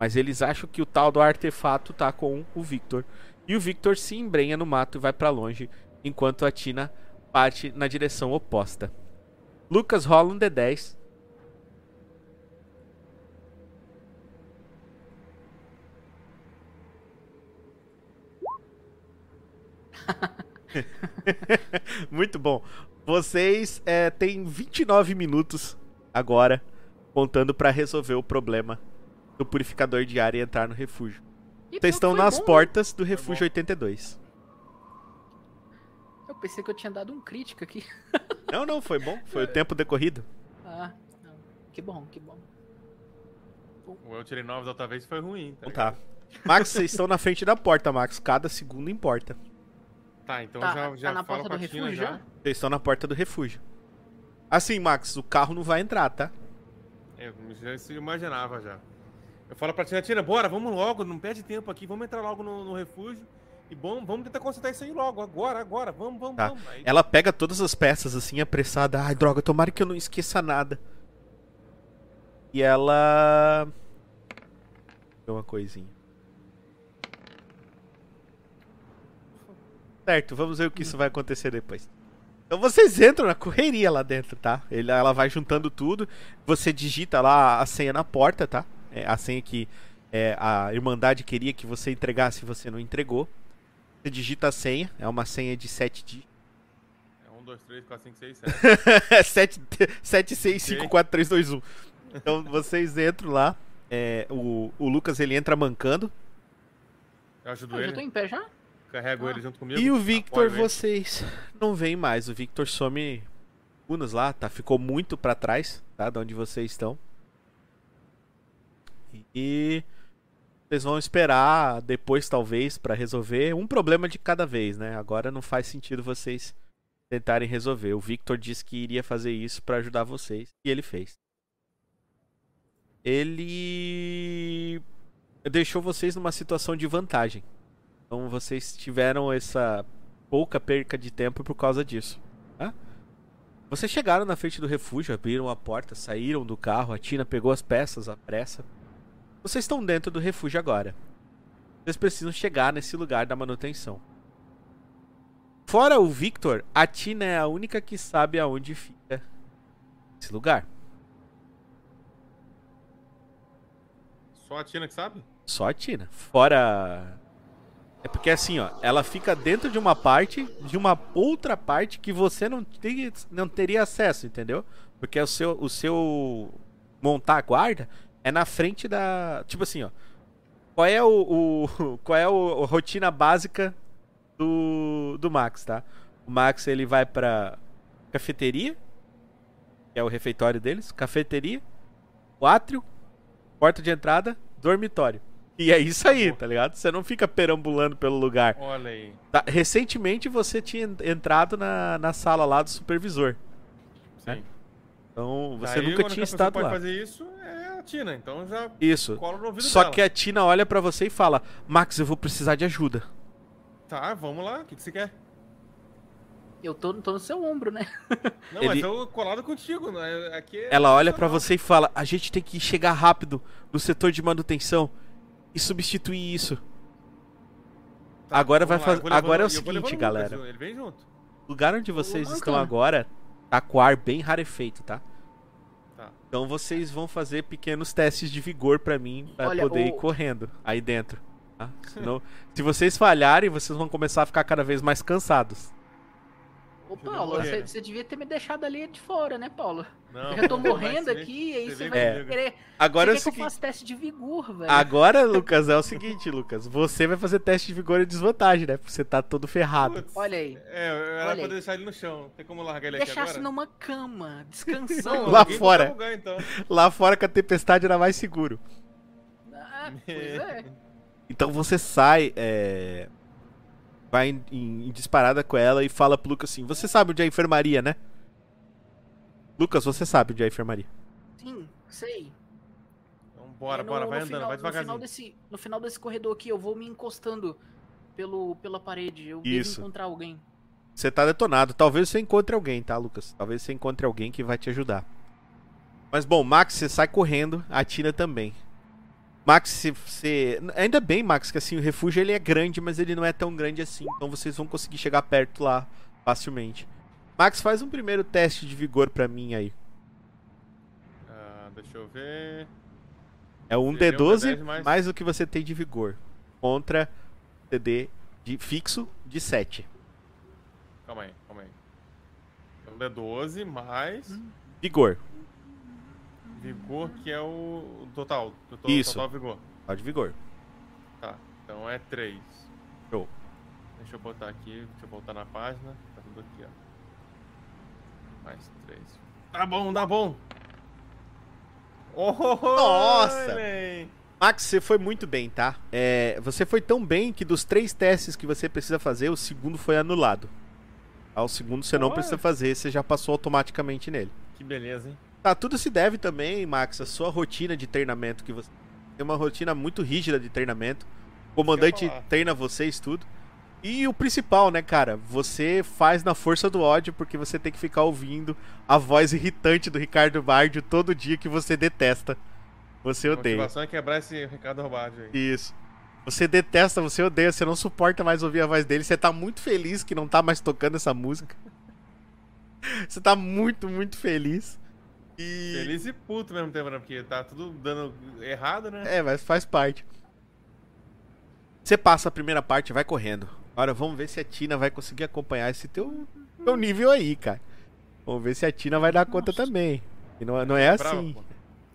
Mas eles acham que o tal do artefato tá com o Victor. E o Victor se embrenha no mato e vai pra longe, enquanto a Tina parte na direção oposta. Lucas rola um D10. Muito bom. Vocês é, têm 29 minutos agora, contando pra resolver o problema do purificador de ar e entrar no refúgio. Vocês estão nas
bom, né?
portas do refúgio 82.
Eu pensei que eu tinha dado um crítico aqui.
Não, não, foi bom. Foi o tempo decorrido.
Ah, não. Que bom, que bom.
O eu tirei 9 da outra vez foi ruim. Tá
tá. Max, vocês estão na frente da porta, Max. Cada segundo importa.
Tá, então
Tá-
já,
tá
já
na
fala
porta
com a
do refúgio
já.
já?
Vocês estão na porta do refúgio. Assim, Max, o carro não vai entrar, tá?
Eu já imaginava já. Eu falo pra Tina, Tina, bora, vamos logo, não perde tempo aqui, vamos entrar logo no, no refúgio. E bom, vamos tentar consertar isso aí logo, agora, agora, vamos, vamos,
Tá.
vamos. Aí,
Ela pega todas as peças assim, apressada. Ai, droga, tomara que eu não esqueça nada. E ela. Tem uma coisinha. Certo, vamos ver o que isso vai acontecer depois. Então vocês entram na correria lá dentro, tá? Ele- Ela vai juntando tudo. Você digita lá a senha na porta, tá? É a senha que é, a Irmandade queria que você entregasse e você não entregou. Você digita a senha, é uma senha de 7 dígitos.
É 1, 2, 3, 4, 5, 6, 7.
7, 7, 6, 5, 4, 3, 2, 1. Então vocês entram lá. é, o, o Lucas ele entra mancando.
Eu ajudo
Eu já
ele,
tô em pé já?
carrego
Ah.
ele junto comigo.
E o Victor,
apoio ele.
vocês não veem mais. O Victor some unas lá, tá? Ficou muito pra trás, tá? De onde vocês estão. E vocês vão esperar depois, talvez, pra resolver um problema de cada vez, né? Agora não faz sentido vocês tentarem resolver. O Victor disse que iria fazer isso pra ajudar vocês e ele fez. Ele deixou vocês numa situação de vantagem. Então vocês tiveram essa pouca perca de tempo por causa disso. tá? Vocês chegaram na frente do refúgio, abriram a porta, saíram do carro, a Tina pegou as peças à pressa. Vocês estão dentro do refúgio agora. Vocês precisam chegar nesse lugar da manutenção. Fora o Victor, a Tina é a única que sabe aonde fica esse lugar.
Só a Tina que sabe?
Só a Tina. Fora. É porque assim, ó, ela fica dentro de uma parte, de uma outra parte que você não, tem, não teria acesso, entendeu? Porque o seu, o seu montar a guarda é na frente da. Tipo assim, ó. Qual é o, o- qual é o, a rotina básica do, do Max, tá? O Max ele vai pra cafeteria, que é o refeitório deles, cafeteria, o átrio, porta de entrada, dormitório. E é isso aí, tá ligado? Você não fica perambulando pelo lugar.
Olha aí.
Tá, recentemente você tinha en- entrado na, na sala lá do supervisor.
Sim.
Então você
Daí,
nunca tinha estado
pode
lá.
fazer isso é a Tina. Então já
Isso.
cola no ouvido
Só
dela.
que a Tina olha pra você e fala: Max, eu vou precisar de ajuda.
Tá, vamos lá. O que, que você quer?
Eu tô, tô no seu ombro, né?
Não,
Ele-
mas eu colado contigo. Né? Aqui é
Ela olha pra
profissional.
você e fala: A gente tem que chegar rápido no setor de manutenção e substituir isso.
Tá,
Agora vai
lá, eu
faz-
vou
agora é o seguinte, galera.
Lucas, Ele vem junto.
O lugar onde vocês estão
bacana.
agora tá com o ar bem rarefeito, tá? Então vocês vão fazer pequenos testes de vigor pra mim, pra
Olha,
poder
o-
ir correndo aí dentro. tá? Senão, se vocês falharem, vocês vão começar a ficar cada vez mais cansados.
Ô, Paulo, você, você devia ter me deixado ali de fora, né, Paulo?
Não,
Eu já tô morrendo
você
aqui, aí
você
você vai
comigo.
querer.
Agora é o
você que eu
seguinte.
faça teste de vigor, velho.
Agora, Lucas, é o seguinte, Lucas. Você vai fazer teste de vigor e desvantagem, né? Porque você tá todo ferrado.
Putz,
Olha aí.
É, eu era pra deixar ele no chão. Tem como largar ele aqui
Deixasse
agora?
numa cama,
Não,
descansando.
Lá fora.
Lugar, então.
Lá fora com a tempestade era mais seguro.
Ah, pois é.
Então você sai, é... vai em, em- em disparada com ela e fala pro Lucas assim: Você sabe onde é a enfermaria, né? Lucas, você sabe onde é a enfermaria.
Sim, sei.
Então bora,
E
bora,
no-
vai
no
andando,
final-
vai
No final,
devagarzinho.
desse, no final desse corredor aqui, eu vou me encostando pelo, pela parede. Eu
Isso.
devo encontrar alguém.
Você tá detonado. Talvez você encontre alguém, tá, Lucas? Talvez você encontre alguém que vai te ajudar. Mas bom, Max, você sai correndo, a Tina também. Max, você, você- Ainda bem, Max, que assim, o refúgio ele é grande, mas ele não é tão grande assim. Então vocês vão conseguir chegar perto lá facilmente. Max, faz um primeiro teste de vigor pra mim aí.
Ah, deixa eu ver.
É um
Seria um
D12
D10 mais-
mais o que você tem de vigor. Contra CD de fixo de 7.
Calma aí, calma aí. É um D12 mais
Vigor.
Vigor, que é o, total. O to-
Isso.
Total vigor.
De vigor.
Tá, então é 3.
Show.
Deixa eu botar aqui, deixa eu voltar na página. Tá tudo aqui, ó. Mais 3. Tá bom, tá bom. Oh,
Nossa!
olha aí.
Max, você foi muito bem, tá? É, você foi tão bem que dos três testes que você precisa fazer, o segundo foi anulado. Tá? O segundo você não precisa fazer, você já passou automaticamente nele.
Que beleza, hein?
Tá, tudo se deve também, Max, à sua rotina de treinamento, que você tem uma rotina muito rígida de treinamento. O comandante treina vocês tudo. E o principal, né, cara? Você faz na força do ódio, porque você tem que ficar ouvindo a voz irritante do Ricardo Bardio todo dia que você detesta. Você
A
odeia.
motivação é quebrar esse Ricardo Robardi aí.
Isso. Você detesta, você odeia, você não suporta mais ouvir a voz dele. Você tá muito feliz que não tá mais tocando essa música. Você tá muito, muito feliz. E.
Feliz e puto ao mesmo tempo, né? Porque tá tudo dando errado, né?
É, mas faz parte. Você passa a primeira parte, vai correndo. Agora vamos ver se a Tina vai conseguir acompanhar esse teu, teu nível aí, cara. Vamos ver se a Tina vai dar conta também. E não, não é
Bravo,
assim.
pô.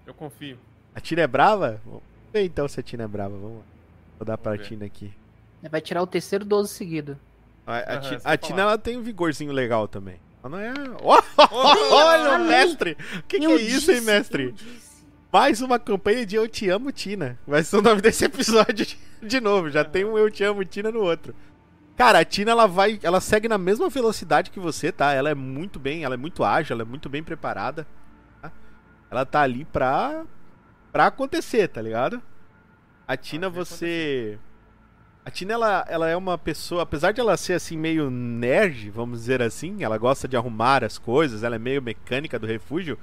Eu confio.
A Tina é brava? Vamos ver então se a Tina é brava. Vamos lá. Vou dar pra
Vamos ver.
Tina aqui.
Vai tirar o terceiro 12 seguido.
A, a
isso
a Tina ela tem um vigorzinho legal também. Não é. Ó, Olha o mestre! O que, que é isso, hein, mestre? Mais uma campanha de Eu Te Amo, Tina. Vai ser o nome desse episódio de, novo. Já tem um Eu Te Amo, Tina no outro. Cara, a Tina ela vai. Ela segue na mesma velocidade que você, tá? Ela é muito bem, ela é muito ágil, ela é muito bem preparada. tá? Ela tá ali pra. pra acontecer, tá ligado? A Tina,
Fazer
você. A Tina, ela, ela é uma pessoa, apesar de ela ser assim, meio nerd, vamos dizer assim, ela gosta de arrumar as coisas, ela é meio mecânica do refúgio.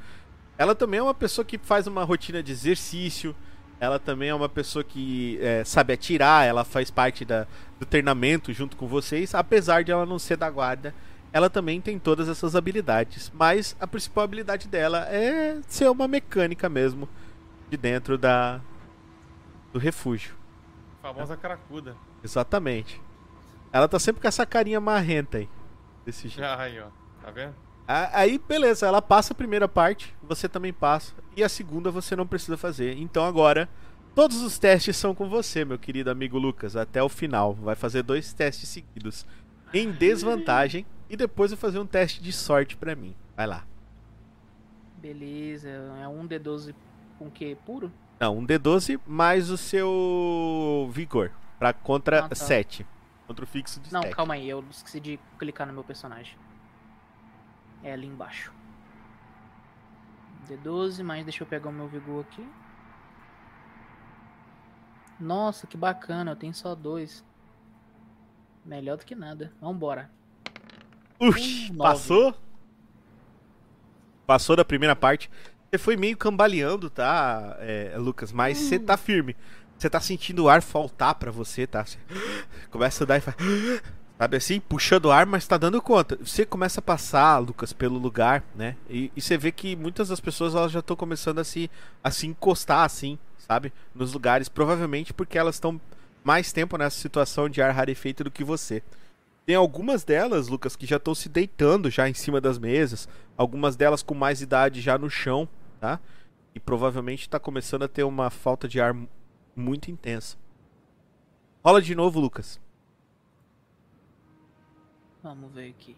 Ela também é uma pessoa que faz uma rotina de exercício. Ela também é uma pessoa que é, sabe atirar. Ela faz parte da, do treinamento junto com vocês. Apesar de ela não ser da guarda, ela também tem todas essas habilidades. Mas a principal habilidade dela é ser uma mecânica mesmo de dentro da do refúgio.
Famosa cracuda.
Exatamente. Ela tá sempre com essa carinha marrenta aí. Desse jeito.
Já aí, ó. Tá vendo?
Aí, beleza, ela passa a primeira parte, você também passa. E a segunda você não precisa fazer. Então agora Todos os testes são com você, meu querido amigo Lucas, até o final. Vai fazer dois testes seguidos em desvantagem e depois vai fazer um teste de sorte pra mim. Vai lá.
Beleza, é um D12 com que? Puro?
Não, um D12 mais o seu vigor. Pra contra
Ah, tá.
7. Contra o fixo de
Não,
7.
calma aí, eu esqueci de clicar no meu personagem. É ali embaixo. D12, mas deixa eu pegar o meu vigor aqui. Nossa, que bacana, eu tenho só dois. Melhor do que nada. Vambora.
Ux,
Um
passou? Passou da primeira parte. Você foi meio cambaleando, tá, é, Lucas? Mas você
Hum.
tá firme. Você tá sentindo o ar faltar pra você, tá? Você começa a dar e faz. Sabe assim? Puxando o ar, mas tá dando conta. Você começa a passar, Lucas, pelo lugar, né? E, e você vê que muitas das pessoas elas já estão começando a se, a se encostar, assim, sabe? Nos lugares. Provavelmente porque elas estão mais tempo nessa situação de ar rarefeito do que você. Tem algumas delas, Lucas, que já estão se deitando já em cima das mesas. Algumas delas com mais idade já no chão, tá? E provavelmente tá começando a ter uma falta de ar muito intensa. Rola de novo, Lucas.
Vamos ver aqui.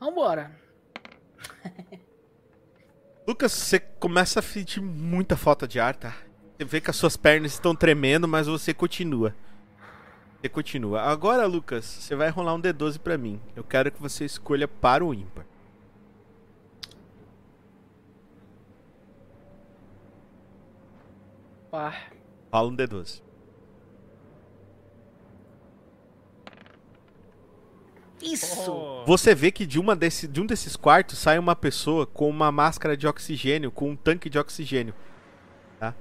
Vambora.
Lucas, você começa a sentir muita falta de ar, tá? Você vê que as suas pernas estão tremendo, mas você continua. Você continua. Agora, Lucas, você vai rolar um D12 pra mim. Eu quero que você escolha para o ímpar.
Par.
Rola um D12.
Isso!
Oh,
Você vê que de, uma desse, de um desses quartos sai uma pessoa com uma máscara de oxigênio, com um tanque de oxigênio. Tá?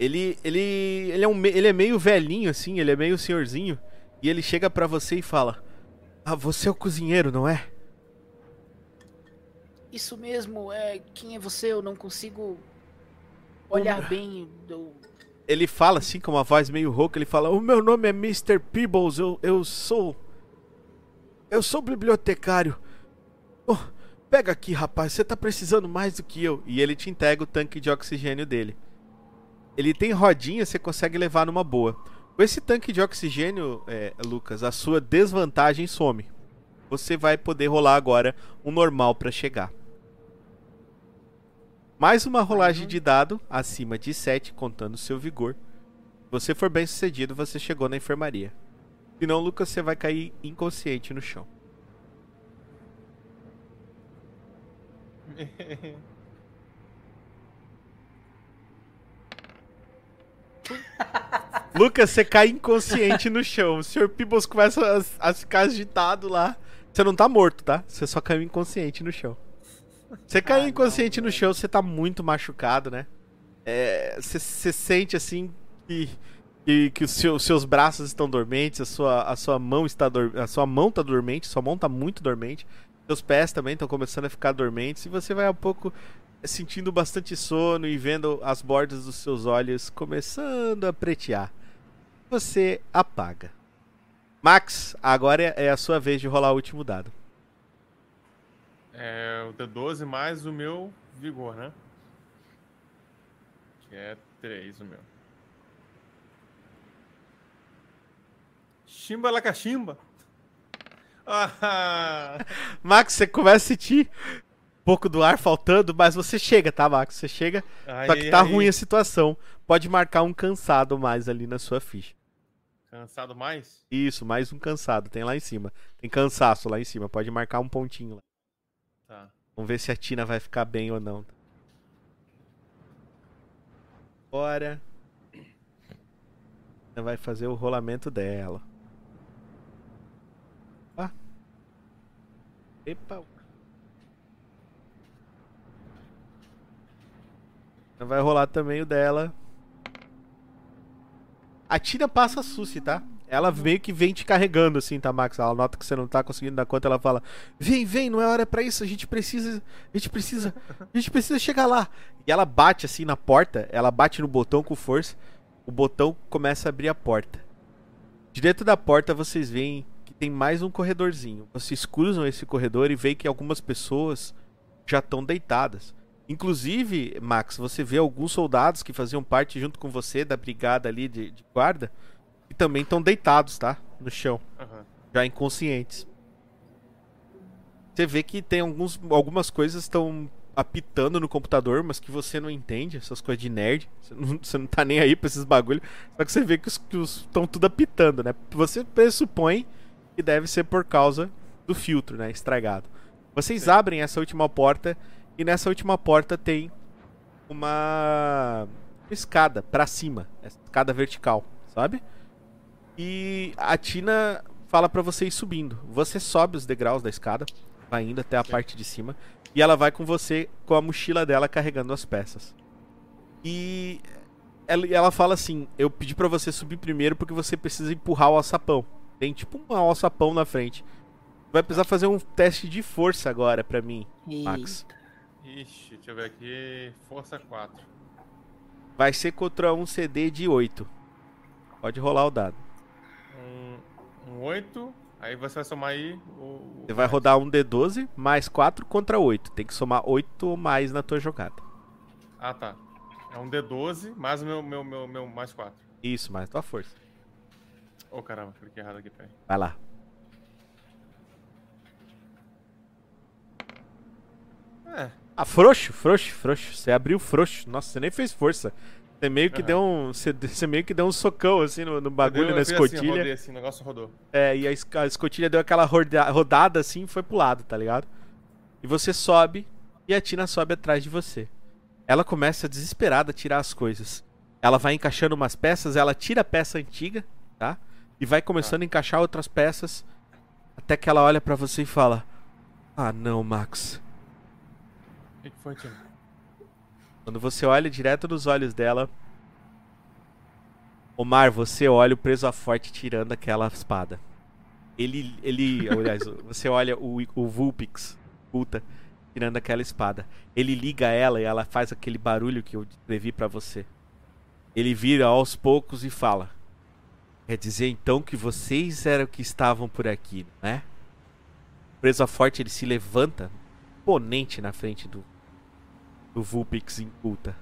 Ele, ele, ele, é um, ele é meio velhinho, assim, ele é meio senhorzinho. E ele chega pra você e fala: Ah, você é o cozinheiro, não é?
Isso mesmo, é. Quem é você? Eu não consigo olhar bem. Eu...
Ele fala assim, com uma voz meio rouca: Ele fala: O meu nome é Mr. Peebles, eu, eu sou. Eu sou bibliotecário. Oh, pega aqui, rapaz, você tá precisando mais do que eu. E ele te entrega o tanque de oxigênio dele. Ele tem rodinha, você consegue levar numa boa. Com esse tanque de oxigênio, é, Lucas, a sua desvantagem some. Você vai poder rolar agora um normal pra chegar. Mais uma rolagem de dado acima de 7, contando seu vigor. Se você for bem sucedido, você chegou na enfermaria. Se não, Lucas, você vai cair inconsciente no chão. Lucas, você cai inconsciente no chão. O Sr. Peebles começa a, a ficar agitado lá. Você não tá morto, tá? Você só caiu inconsciente no chão. Você caiu
Ah,
inconsciente
não,
no chão, você tá muito machucado, né? É, Você você sente assim que, que, que os seus, seus braços estão dormentes, a sua, a sua mão está dor, a sua mão tá dormente, sua mão tá muito dormente. Seus pés também estão começando a ficar dormentes e você vai um pouco sentindo bastante sono e vendo as bordas dos seus olhos começando a pretear. Você apaga. Max, agora é é a sua vez de rolar o último dado.
É o D12 mais o meu vigor, né? Que é 3 o meu. Chimba la cachimba. Ah,
Max, você começa a sentir um pouco do ar faltando, mas você chega, tá, Max? Você chega, só que
aí,
tá
aí.
ruim a situação. Pode marcar um cansado mais ali na sua ficha.
Cansado mais?
Isso, mais um cansado, tem lá em cima. Tem cansaço lá em cima, pode marcar um pontinho lá.
Tá.
Vamos ver se a Tina vai ficar bem ou não. Bora. Ela vai fazer o rolamento dela. Ah. Epa. Vai rolar também o dela. A Tina passa a tá? Ela meio que vem te carregando assim, tá, Max? Ela nota que você não tá conseguindo dar conta, ela fala: Vem, vem, não é hora pra isso, a gente precisa. A gente precisa. A gente precisa chegar lá. E ela bate assim na porta, ela bate no botão com força. O botão começa a abrir a porta. De dentro da porta vocês veem que tem mais um corredorzinho. Vocês cruzam esse corredor e veem que algumas pessoas já estão deitadas. Inclusive, Max, você vê alguns soldados que faziam parte junto com você da brigada ali de, de guarda e também estão deitados, tá? No chão,
Aham.
já inconscientes. Você vê que tem alguns, algumas coisas estão apitando no computador, mas que você não entende, essas coisas de nerd. Você não, você não tá nem aí pra esses bagulho. Só que você vê que os estão tudo apitando, né? Você pressupõe que deve ser por causa do filtro, né? Estragado. Vocês
Sim.
abrem essa última porta e nessa última porta tem uma escada pra cima, essa escada vertical, sabe? E a Tina fala pra você ir subindo. Você sobe os degraus da escada, vai indo até a parte de cima e ela vai com você com a mochila dela carregando as peças. E ela, ela fala assim: "Eu pedi pra você subir primeiro porque você precisa empurrar o alçapão. Tem tipo um alçapão na frente. Vai precisar fazer um teste de força agora pra mim, Max.
Ixi, deixa eu ver aqui. Força 4.
Vai ser contra um CD de 8. Pode rolar o dado.
Um, um 8. Aí você vai somar aí o.
Você vai rodar um D12 mais 4 contra 8. Tem que somar 8 ou mais na tua jogada.
Ah, tá. É um D12 mais o meu, meu, meu, meu mais 4.
Isso, mais tua força.
Ô caramba, cliquei errado aqui, peraí.
Vai lá.
É,
Ah, frouxo, frouxo, frouxo. Você abriu frouxo. Nossa, você nem fez força. Você meio que
Aham.
deu um. Você, você meio que deu um socão assim no, no bagulho,
eu
na
Assim,
escotilha.
rodei assim, o negócio rodou.
É, e a, a escotilha deu aquela roda- rodada assim e foi pro lado, tá ligado? E você sobe e a Tina sobe atrás de você. Ela começa desesperada a tirar as coisas. Ela vai encaixando umas peças, ela tira a peça antiga, tá? E vai começando a encaixar outras peças. Até que ela olha pra você e fala: Ah, não, Max.
O que foi, Tina?
Quando você olha direto nos olhos dela, Omar, você olha o preso a forte tirando aquela espada. Ele, ele, aliás, você olha o, o Vulpix, puta, tirando aquela espada. Ele liga ela e ela faz aquele barulho que eu descrevi pra você. Ele vira aos poucos e fala: Quer dizer então que vocês eram que estavam por aqui, é? O preso a forte ele se levanta, imponente na frente do do Vulpix inculta.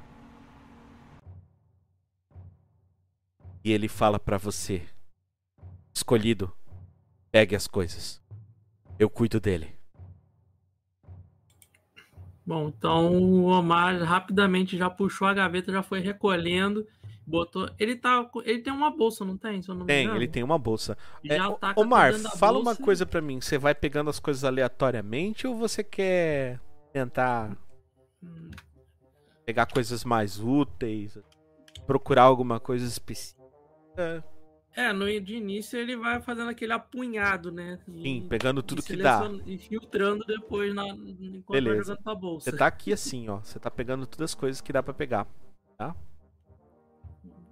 E ele fala pra você: Escolhido, pegue as coisas. Eu cuido dele.
Bom, então o Omar rapidamente já puxou a gaveta, já foi recolhendo, botou. Ele tá. Ele tem uma bolsa, não tem? Não
Tem, ele tem uma bolsa. É,
tá
Omar, fala uma
bolsa.
coisa pra mim. Você vai pegando as coisas aleatoriamente ou você quer tentar pegar coisas mais úteis? Procurar alguma coisa específica?
É, no de início ele vai fazendo aquele apunhado, né? E-
Sim, pegando tudo que dá.
E filtrando depois na, enquanto vai
Beleza.
jogando pra bolsa.
Você tá aqui assim, ó. Você tá pegando todas as coisas que dá pra pegar, tá?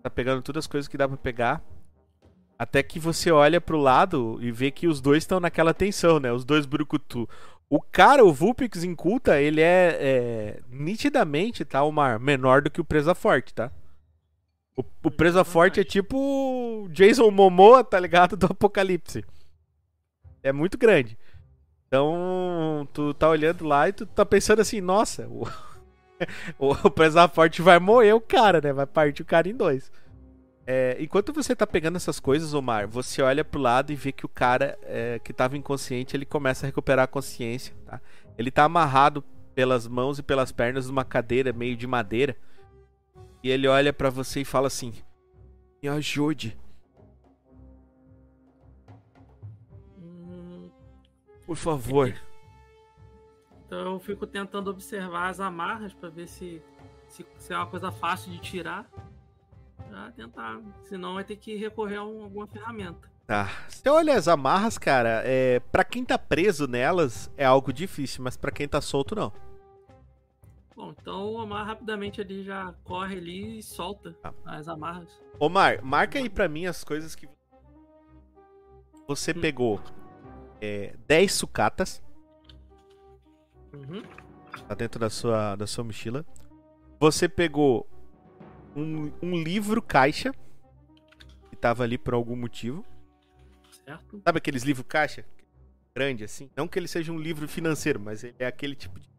Tá pegando todas as coisas que dá pra pegar. Até que você olha pro lado e vê que os dois estão naquela tensão, né? Os dois brucutu. O cara, o Vulpix Inculta, ele é, é, nitidamente, tá, Omar, menor do que o Presa Forte, tá? O, o Presa Forte é tipo Jason Momoa, tá ligado? Do Apocalipse. É muito grande. Então, tu tá olhando lá e tu tá pensando assim, nossa, o, o, o Presa Forte vai moer o cara, né? Vai partir o cara em dois. É, enquanto você tá pegando essas coisas, Omar, você olha pro lado e vê que o cara é, que tava inconsciente, ele começa a recuperar a consciência, tá? Ele tá amarrado pelas mãos e pelas pernas numa cadeira meio de madeira. E ele olha pra você e fala assim: Me ajude,
Hum,
por favor.
Então eu fico tentando observar as amarras pra ver se, se, se é uma coisa fácil de tirar. Pra tentar. Senão vai ter que recorrer a um- alguma ferramenta.
Tá. Você olha as amarras, cara, é, para quem tá preso nelas é algo difícil, mas pra quem tá solto não.
Bom, então o Omar rapidamente ali já corre ali e solta
Tá.
as amarras.
Omar, marca aí pra mim as coisas que você
Hum.
pegou. É, 10 sucatas,
Uhum.
tá dentro da sua, da sua mochila. Você pegou um, um livro caixa, que tava ali por algum motivo.
Certo?
Sabe aqueles livros caixa? Grande assim? Não que ele seja um livro financeiro, mas ele é aquele tipo de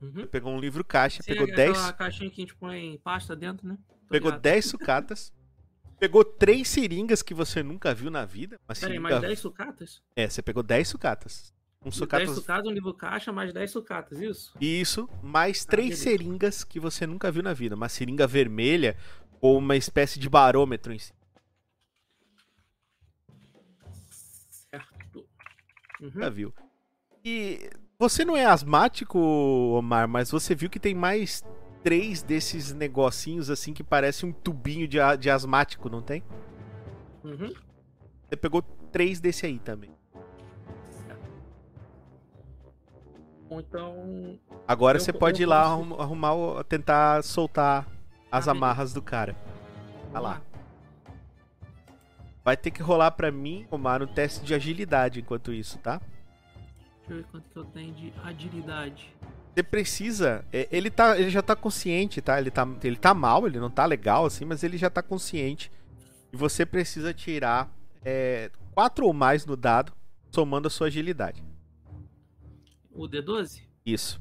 Uhum.
Pegou um livro caixa,
Sim,
pegou
aquela
10,
caixinha que a gente põe pasta dentro, né? Tô
pegou
ligado.
10 sucatas, pegou três seringas que você nunca viu na vida.
Peraí, mais 10 sucatas?
É, você pegou 10 sucatas. Um
10
sucatas
sucatas, um livro caixa, mais 10 sucatas, isso?
Isso, mais três
beleza.
seringas que você nunca viu na vida. Uma seringa vermelha ou uma espécie de barômetro em si.
Certo. Uhum.
Nunca viu. E você não é asmático, Omar, mas você viu que tem mais três desses negocinhos assim que parece um tubinho de, de asmático, não tem?
Uhum.
Você pegou três desse aí também.
Então.
Agora
Eu-
você pode ir lá arrum- arrumar, tentar soltar as
Ah,
amarras do cara. Tá lá. Vai ter que rolar pra mim, Omar, um teste de agilidade enquanto isso, tá?
Deixa eu ver quanto que eu tenho de agilidade.
Você precisa. é, Ele, tá, ele já tá consciente, tá? Ele tá, ele tá mal, ele não tá legal assim, mas ele já tá consciente. E você precisa tirar é, quatro ou mais no dado, somando a sua agilidade.
O D12?
Isso.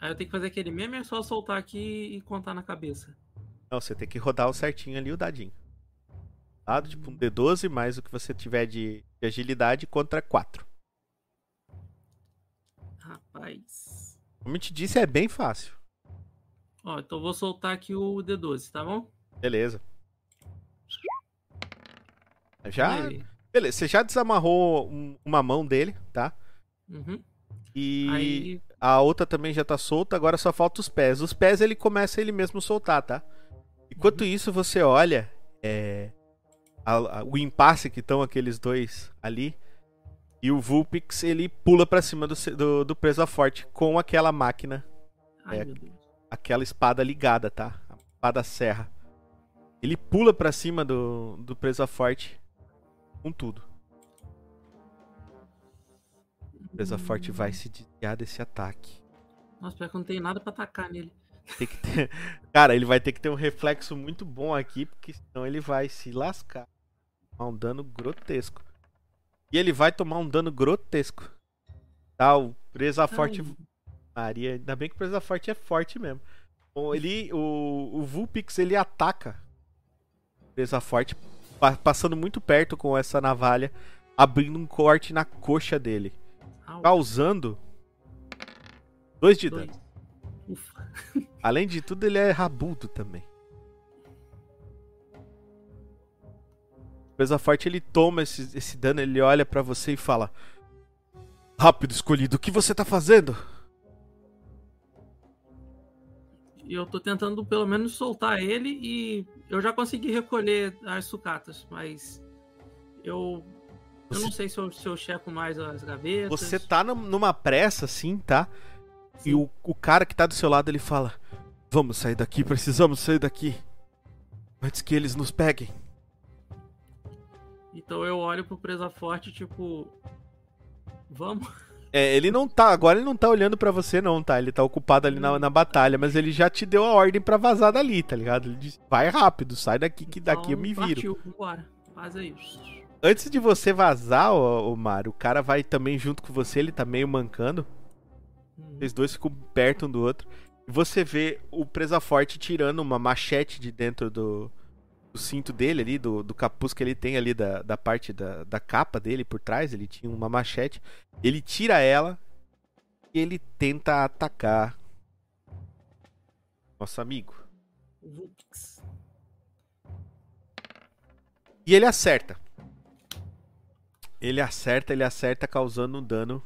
Aí eu tenho que fazer aquele meme ou é só soltar aqui e contar na cabeça?
Não, você tem que rodar o certinho ali o dadinho. Dado, tipo um D12 mais o que você tiver de, de agilidade contra 4.
Rapaz.
Como eu te disse, é bem fácil.
Ó, então eu vou soltar aqui o D12, tá bom?
Beleza. Já. Beleza, você já desamarrou um- uma mão dele, tá?
Uhum.
E
Aí.
a outra também já tá solta, agora só falta os pés. Os pés ele começa ele mesmo soltar, tá? Enquanto isso, você olha é, a- a- o impasse que estão aqueles dois ali. E o Vulpix ele pula pra cima do, do, do presa forte com aquela máquina,
Ai,
É.
meu Deus.
aquela espada ligada, tá? A espada serra. Ele pula pra cima do, do presa forte com tudo. Presa forte vai se desviar desse ataque.
Nossa, pior que eu não tenho nada pra atacar nele.
Tem que ter- Cara, ele vai ter que ter um reflexo muito bom aqui, porque senão ele vai se lascar. Tomar um dano grotesco. E ele vai tomar um dano grotesco. Tá, o presa forte.
Ai.
Maria, ainda bem que o presa forte é forte mesmo. Bom, ele, o, o Vulpix ele ataca presa forte, pa- passando muito perto com essa navalha, abrindo um corte na coxa dele, causando dois de dano.
Ufa.
Além de tudo, ele é rabudo também. Presa Forte ele toma esse, esse dano, ele olha pra você e fala: Rápido, escolhido, o que você tá fazendo?
E eu tô tentando pelo menos soltar ele e eu já consegui recolher as sucatas, mas eu. Eu
Você-
não sei se eu, se eu checo mais as gavetas.
Você tá num- numa pressa assim, tá? E
Sim.
o, o cara que tá do seu lado ele fala: Vamos sair daqui, precisamos sair daqui. Antes que eles nos peguem.
Então eu olho pro presa forte, tipo. Vamos.
É, ele não tá, agora ele não tá olhando pra você não, tá? Ele tá ocupado ali na, na batalha, mas ele já te deu a ordem pra vazar dali, tá ligado? Ele disse, vai rápido, sai daqui que daqui eu
Então,
me viro.
Partiu, vambora. Faz aí.
Antes de você vazar, ô Mário, o cara vai também junto com você, ele tá meio mancando.
Hum.
Vocês dois ficam perto um do outro. E você vê o Presa Forte tirando uma machete de dentro do, do cinto dele ali, do, do capuz que ele tem ali da, da parte da, da capa dele por trás. Ele tinha uma machete. Ele tira ela e ele tenta atacar nosso amigo. E ele acerta. Ele acerta, ele acerta, causando um dano.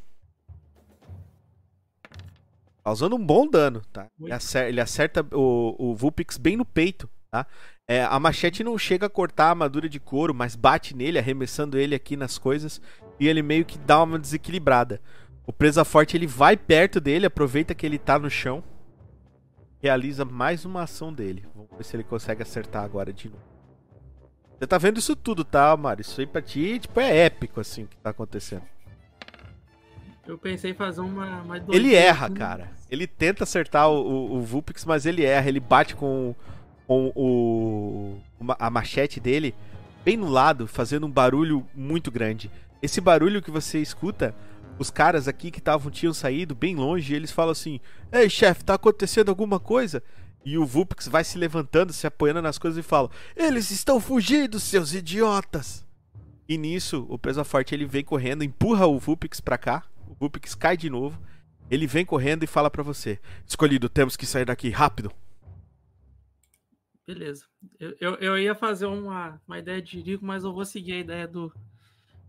Causando um bom dano, tá? Ele acerta, ele acerta o, o Vulpix bem no peito, tá? É, a machete não chega a cortar a armadura de couro, mas bate nele, arremessando ele aqui nas coisas. E ele meio que dá uma desequilibrada. O Presa Forte ele vai perto dele, aproveita que ele tá no chão. Realiza mais uma ação dele. Vamos ver se ele consegue acertar agora de novo. Você tá vendo isso tudo, tá, Mário? Isso aí pra ti, tipo, é épico, assim, o que tá acontecendo.
Eu pensei em fazer uma. uma
Ele erra,
aqui,
cara. Ele tenta acertar o, o, o Vulpix, mas ele erra. Ele bate com, com o, uma- a machete dele bem no lado, fazendo um barulho muito grande. Esse barulho que você escuta os caras aqui que estavam tinham saído bem longe, eles falam assim: "Ei, chefe, tá acontecendo alguma coisa?" E o Vulpix vai se levantando, se apoiando nas coisas e fala: "Eles estão fugindo, seus idiotas!" E nisso, o Presa Forte ele vem correndo, empurra o Vulpix pra cá. O Vulpix cai de novo. Ele vem correndo e fala pra você: "Escolhido, temos que sair daqui rápido."
Beleza. Eu, eu, eu ia fazer uma, uma ideia de Rico, mas eu vou seguir a ideia do,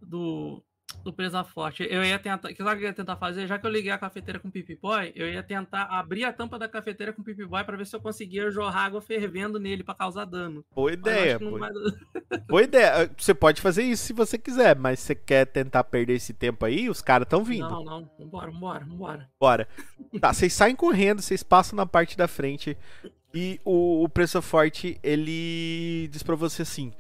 do, do Presa Forte. Eu ia tentar. O que eu ia tentar fazer? Já que eu liguei a cafeteira com o Pipiboy, eu ia tentar abrir a tampa da cafeteira com o Pipiboy para ver se eu conseguia jorrar água fervendo nele para causar dano.
Boa ideia.
Boa...
Vai... Boa ideia. Você pode fazer isso se você quiser, mas você quer tentar perder esse tempo aí? Os caras estão vindo.
Não, não. Vambora, vambora, vambora.
Bora. Tá, vocês saem correndo, vocês passam na parte da frente. E o, o Preço Forte, ele diz pra você assim: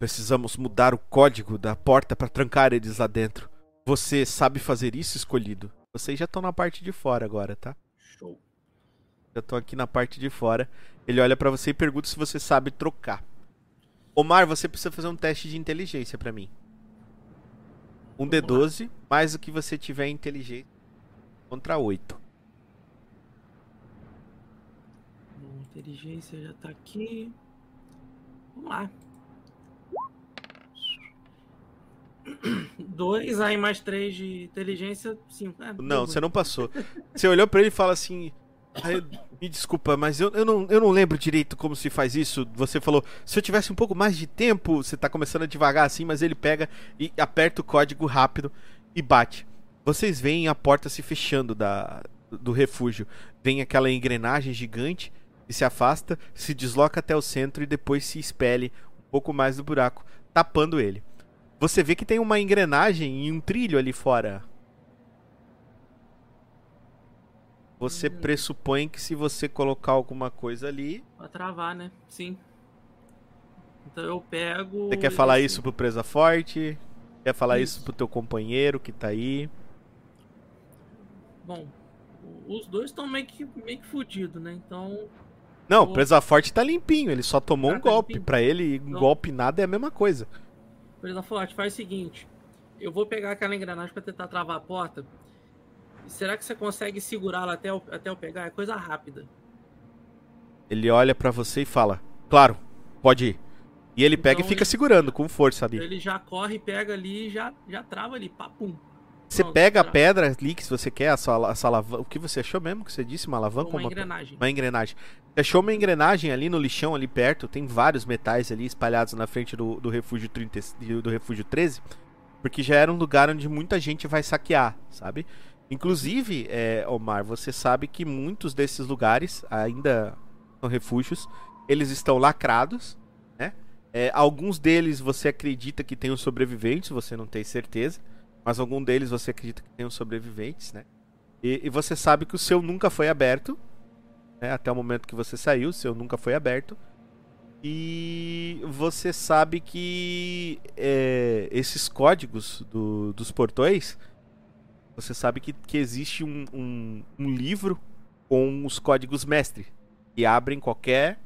Precisamos mudar o código da porta para trancar eles lá dentro. Você sabe fazer isso, escolhido? Vocês já estão na parte de fora agora, tá?
Show.
Já estão aqui na parte de fora. Ele olha para você e pergunta se você sabe trocar. Omar, você precisa fazer um teste de inteligência para mim. Um
Vamos
D12, mais o que você tiver em inteligência. Contra 8.
Bom, inteligência já tá aqui. Vamos lá. Dois, aí mais três de inteligência, cinco. É,
Não, você não passou. Você olhou pra ele e fala assim. "Ai, me desculpa, mas eu, eu, não, eu não lembro direito como se faz isso. Você falou, se eu tivesse um pouco mais de tempo, você tá começando a devagar assim, mas ele pega e aperta o código rápido e bate. Vocês veem a porta se fechando da, do refúgio. Vem aquela engrenagem gigante e se afasta, se desloca até o centro e depois se espelhe um pouco mais do buraco, tapando ele. Você vê que tem uma engrenagem e um trilho ali fora. Você
Hum.
pressupõe que se você colocar alguma coisa ali.
Pra travar, né? Sim. Então eu pego.
Você quer falar
assim,
isso pro Presa Forte? Quer falar isso.
Isso.
pro teu companheiro que tá aí?
Bom, os dois estão meio que, meio que fudidos, né? Então.
Não, o. Presa Forte tá limpinho, ele só tomou
Ah,
um
tá
golpe. Pra ele, um
Não.
golpe nada é a mesma coisa.
Presa Forte, faz o seguinte. Eu vou pegar aquela engrenagem pra tentar travar a porta. Será que você consegue segurá-la até eu, até eu pegar? É coisa rápida.
Ele olha pra você e fala: Claro, pode ir. E ele pega e
Então
fica
ele-
segurando com força ali.
Ele já corre, pega ali e já, já trava ali. Papum.
Você pega a pedra ali que se você quer, essa, essa alavanca. O que você achou mesmo que você disse? Uma alavanca ou
Uma
uma,
engrenagem.
uma engrenagem. Você achou uma engrenagem ali no lixão, ali perto. Tem vários metais ali espalhados na frente do, do, refúgio, 30, e- do refúgio 13. Porque já era um lugar onde muita gente vai saquear, sabe? Inclusive, é, Omar, você sabe que muitos desses lugares ainda são refúgios. Eles estão lacrados, né? É, alguns deles você acredita que tenham sobreviventes, você não tem certeza. Mas algum deles você acredita que tenham sobreviventes, né? E, e você sabe que o seu nunca foi aberto. Né? Até o momento que você saiu, o seu nunca foi aberto. E você sabe que é, esses códigos do- dos portões. Você sabe que, que existe um, um- um livro com os códigos mestre. Que abrem qualquer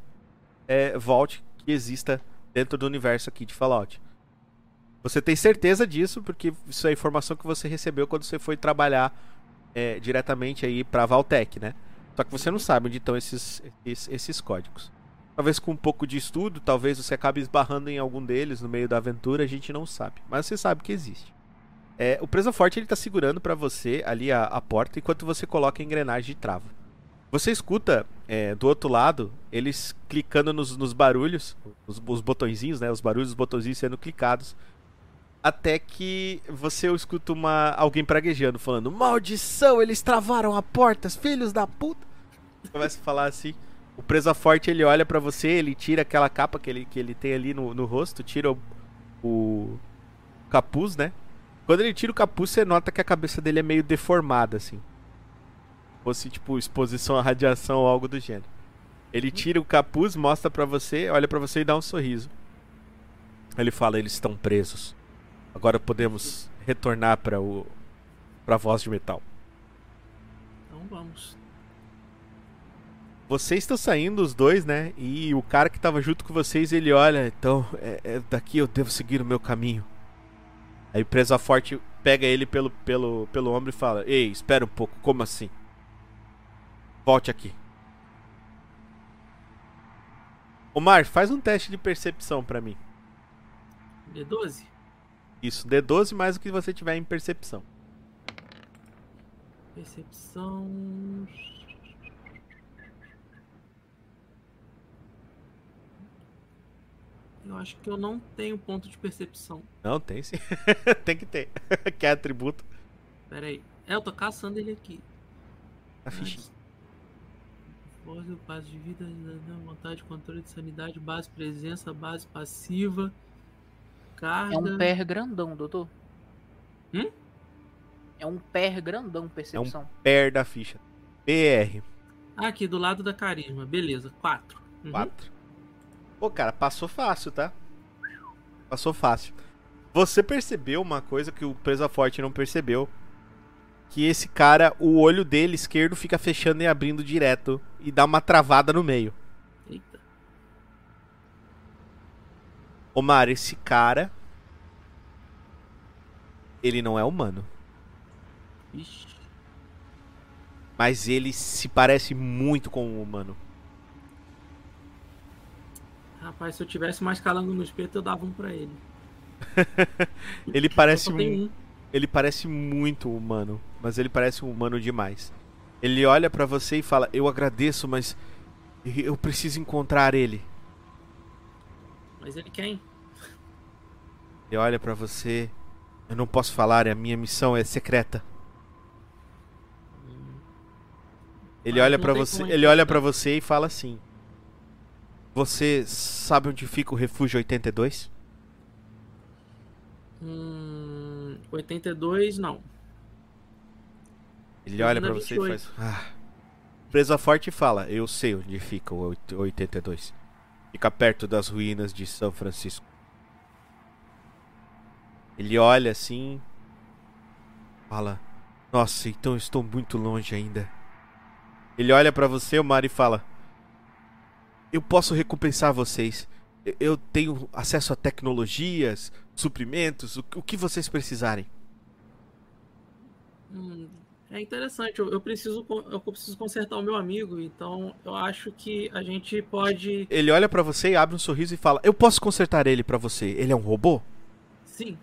é, vault que exista dentro do universo aqui de Fallout. Você tem certeza disso, porque isso é informação que você recebeu quando você foi trabalhar é, diretamente aí pra Valtech, né? Só que você não sabe onde estão esses, esses, esses códigos. Talvez com um pouco de estudo, talvez você acabe esbarrando em algum deles no meio da aventura, a gente não sabe. Mas você sabe que existe. É, o Presa Forte ele tá segurando pra você ali a, a porta enquanto você coloca a engrenagem de trava. Você escuta é, do outro lado eles clicando nos, nos barulhos, os, os botõezinhos, né? Os barulhos dos botõezinhos sendo clicados. Até que você escuta uma, alguém praguejando, falando: Maldição, eles travaram a porta, filhos da puta. Começa a falar assim. O presa forte ele olha pra você, ele tira aquela capa que ele, que ele tem ali no, no rosto, tira o, o capuz, né? Quando ele tira o capuz, você nota que a cabeça dele é meio deformada, assim. Fosse tipo exposição à radiação ou algo do gênero. Ele tira o capuz, mostra pra você, olha pra você e dá um sorriso. Ele fala: eles estão presos. Agora podemos retornar para o para a voz de metal.
Então vamos.
Vocês estão saindo os dois, né? E o cara que tava junto com vocês, ele olha, então, é, é daqui eu devo seguir o meu caminho. Aí presa forte pega ele pelo, pelo, pelo ombro e fala: Ei, espera um pouco, como assim? Volte aqui. Omar, faz um teste de percepção pra mim.
D12?
Isso, D12 mais o que você tiver em percepção.
Percepção. Eu acho que eu não tenho ponto de percepção.
Não, tem sim. tem que ter. que é atributo.
Pera aí. É, eu tô caçando ele aqui.
A fichinha.
Força, base de vida, vontade, controle de sanidade, base presença, base passiva, carga.
É um pé grandão, doutor.
Hum?
É um pé grandão, percepção.
Per da ficha. BR.
Ah, aqui do lado da carisma. Beleza, 4. Uhum.
4. Pô, cara, passou fácil, tá? Passou fácil. Você percebeu uma coisa que o Presa Forte não percebeu. Que esse cara, o olho dele esquerdo fica fechando e abrindo direto. E dá uma travada no meio.
Eita.
Omar, esse cara. Ele não é humano.
Ixi.
Mas ele se parece muito com um humano.
Rapaz, se eu tivesse mais calango no espeto, eu dava um pra ele.
Ele parece um. Ele parece muito humano, mas ele parece um humano demais. Ele olha pra você e fala: "Eu agradeço, mas eu preciso encontrar ele".
Mas ele quem?
Ele olha pra você: "Eu não posso falar, a minha missão é secreta". Ele
Mas
olha
tem
você, ele olha para você e fala assim: "Você sabe onde fica o refúgio 82?"
Hum, 82, não.
Ele olha pra você e
28.
faz. Ah. Presa forte e fala: Eu sei onde fica o oit- 82. Fica perto das ruínas de São Francisco. Ele olha assim. Fala: Nossa, então estou muito longe ainda. Ele olha pra você, o Mari, e fala: Eu posso recompensar vocês. Eu- tenho acesso a tecnologias, suprimentos, o que vocês precisarem.
Hum, é interessante. Eu, eu preciso, eu preciso consertar o meu amigo, então eu acho que a gente pode.
Ele olha pra você e abre um sorriso e fala: Eu posso consertar ele pra você. Ele é um robô?
Sim,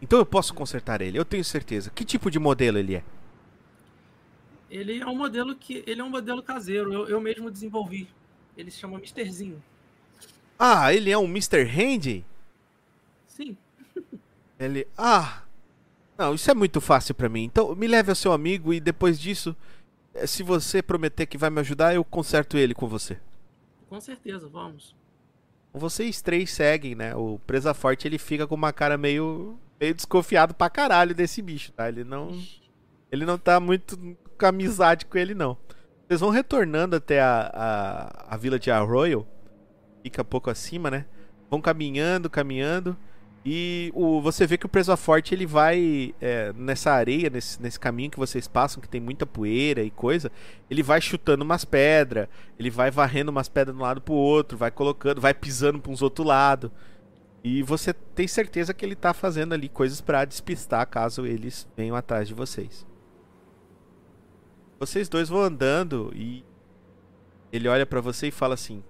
Então eu posso consertar ele, eu tenho certeza. Que tipo de modelo ele é?
ele é um modelo que. Ele é um modelo caseiro. Eu, eu mesmo desenvolvi. Ele se chama Misterzinho.
Ah, ele é um Mr. Handy?
Sim.
Ele. Ah! Não, isso é muito fácil pra mim. Então me leve ao seu amigo e depois disso, eh, se você prometer que vai me ajudar, eu conserto ele com você.
Com certeza, vamos.
Vocês três seguem, né? O Presa Forte ele fica com uma cara meio, meio desconfiado pra caralho desse bicho, tá? Ele não. Ele não tá muito com amizade com ele, não. Vocês vão retornando até a, a, a vila de Arroyo. Fica pouco acima, né? Vão caminhando, caminhando. E o, você vê que o Presa Forte ele vai é, nessa areia, nesse, nesse caminho que vocês passam, que tem muita poeira e coisa. Ele vai chutando umas pedras, ele vai varrendo umas pedras de um lado pro outro, vai colocando, vai pisando pra uns outro lado. E você tem certeza que ele tá fazendo ali coisas pra despistar caso eles venham atrás de vocês. Vocês dois vão andando e ele olha pra você e fala assim: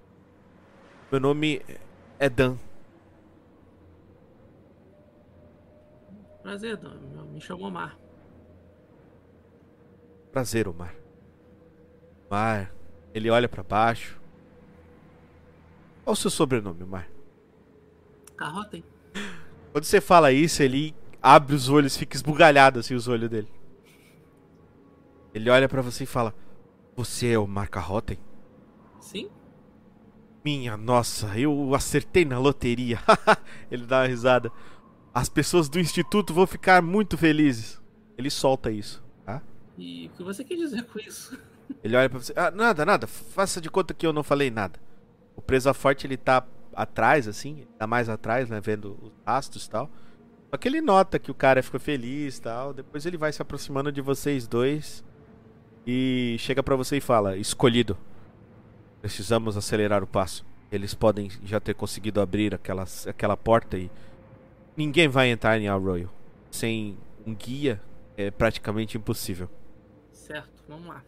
Meu nome é Dan.
Prazer. Eu- Me chamo Omar.
Prazer, Omar. Omar. Ele olha pra baixo. Qual o seu sobrenome, Omar?
Carrotem.
Quando você fala isso, ele abre os olhos, fica esbugalhado assim os olhos dele. Ele olha pra você e fala: Você é o Marca Rotten?
Sim?
Minha nossa, eu acertei na loteria. ele dá uma risada. As pessoas do instituto vão ficar muito felizes. Ele solta isso, tá?
E o que você quer dizer com isso?
Ele olha pra você. Ah, nada, nada. Faça de conta que eu não falei nada. O presa forte ele tá atrás, assim, tá mais atrás, né? Vendo os rastros e tal. Só que ele nota que o cara ficou feliz e tal. Depois ele vai se aproximando de vocês dois. E chega pra você e fala: Escolhido. Precisamos acelerar o passo. Eles podem já ter conseguido abrir aquela, aquela porta e. Ninguém vai entrar em Arroyo. sem um guia é praticamente impossível.
Certo, vamos lá.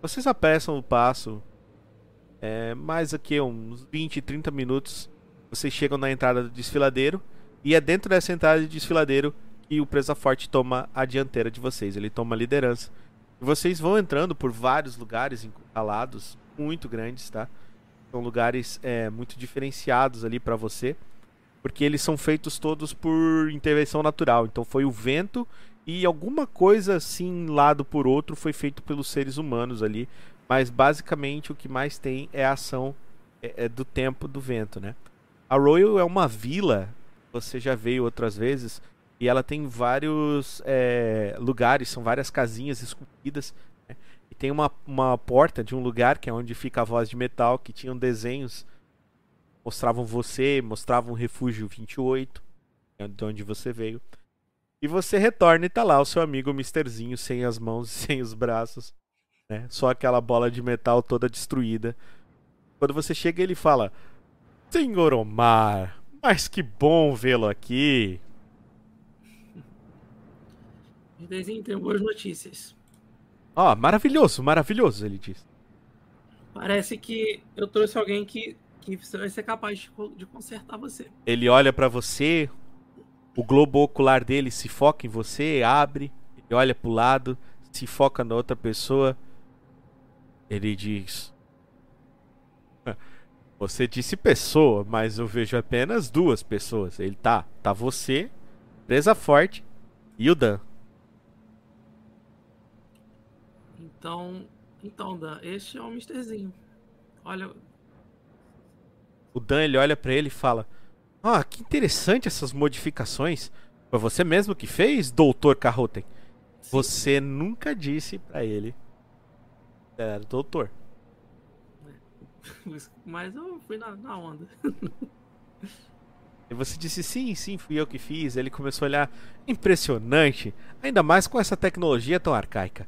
Vocês apressam o passo. É, mais aqui uns 20, 30 minutos. Vocês chegam na entrada do desfiladeiro. E é dentro dessa entrada de desfiladeiro que o Presa Forte toma a dianteira de vocês. Ele toma a liderança. E vocês vão entrando por vários lugares encalados, muito grandes, tá? São lugares é, muito diferenciados ali para você. Porque eles são feitos todos por intervenção natural. Então foi o vento e alguma coisa assim, lado por outro, foi feito pelos seres humanos ali. Mas basicamente o que mais tem é a ação é, é do tempo do vento, né? A Royal é uma vila, você já veio outras vezes, e ela tem vários é, lugares, são várias casinhas esculpidas. Né? E tem uma, uma porta de um lugar que é onde fica a voz de metal, que tinham desenhos, mostravam você, mostravam o refúgio 28, é de onde você veio. E você retorna e tá lá o seu amigo Misterzinho, sem as mãos e sem os braços. Né? Só aquela bola de metal toda destruída. Quando você chega, ele fala: Senhor Omar, mas que bom vê-lo aqui.
Desenho tem boas notícias.
Ó, oh, maravilhoso, maravilhoso, ele diz.
Parece que eu trouxe alguém que, que vai ser capaz de, de consertar você.
Ele olha para você, o globo ocular dele se foca em você, abre, ele olha pro lado, se foca na outra pessoa. Ele diz: Você disse pessoa, mas eu vejo apenas duas pessoas. Ele tá, tá você, presa forte e o Dan.
Então, então, Dan, este é o Misterzinho. Olha.
O Dan ele olha para ele e fala: Ah, que interessante essas modificações. Foi você mesmo que fez, Doutor Carroten? Você nunca disse para ele. Era doutor.
Mas eu fui na, na onda.
E você disse sim, sim, fui eu que fiz. Ele começou a olhar impressionante, ainda mais com essa tecnologia tão arcaica.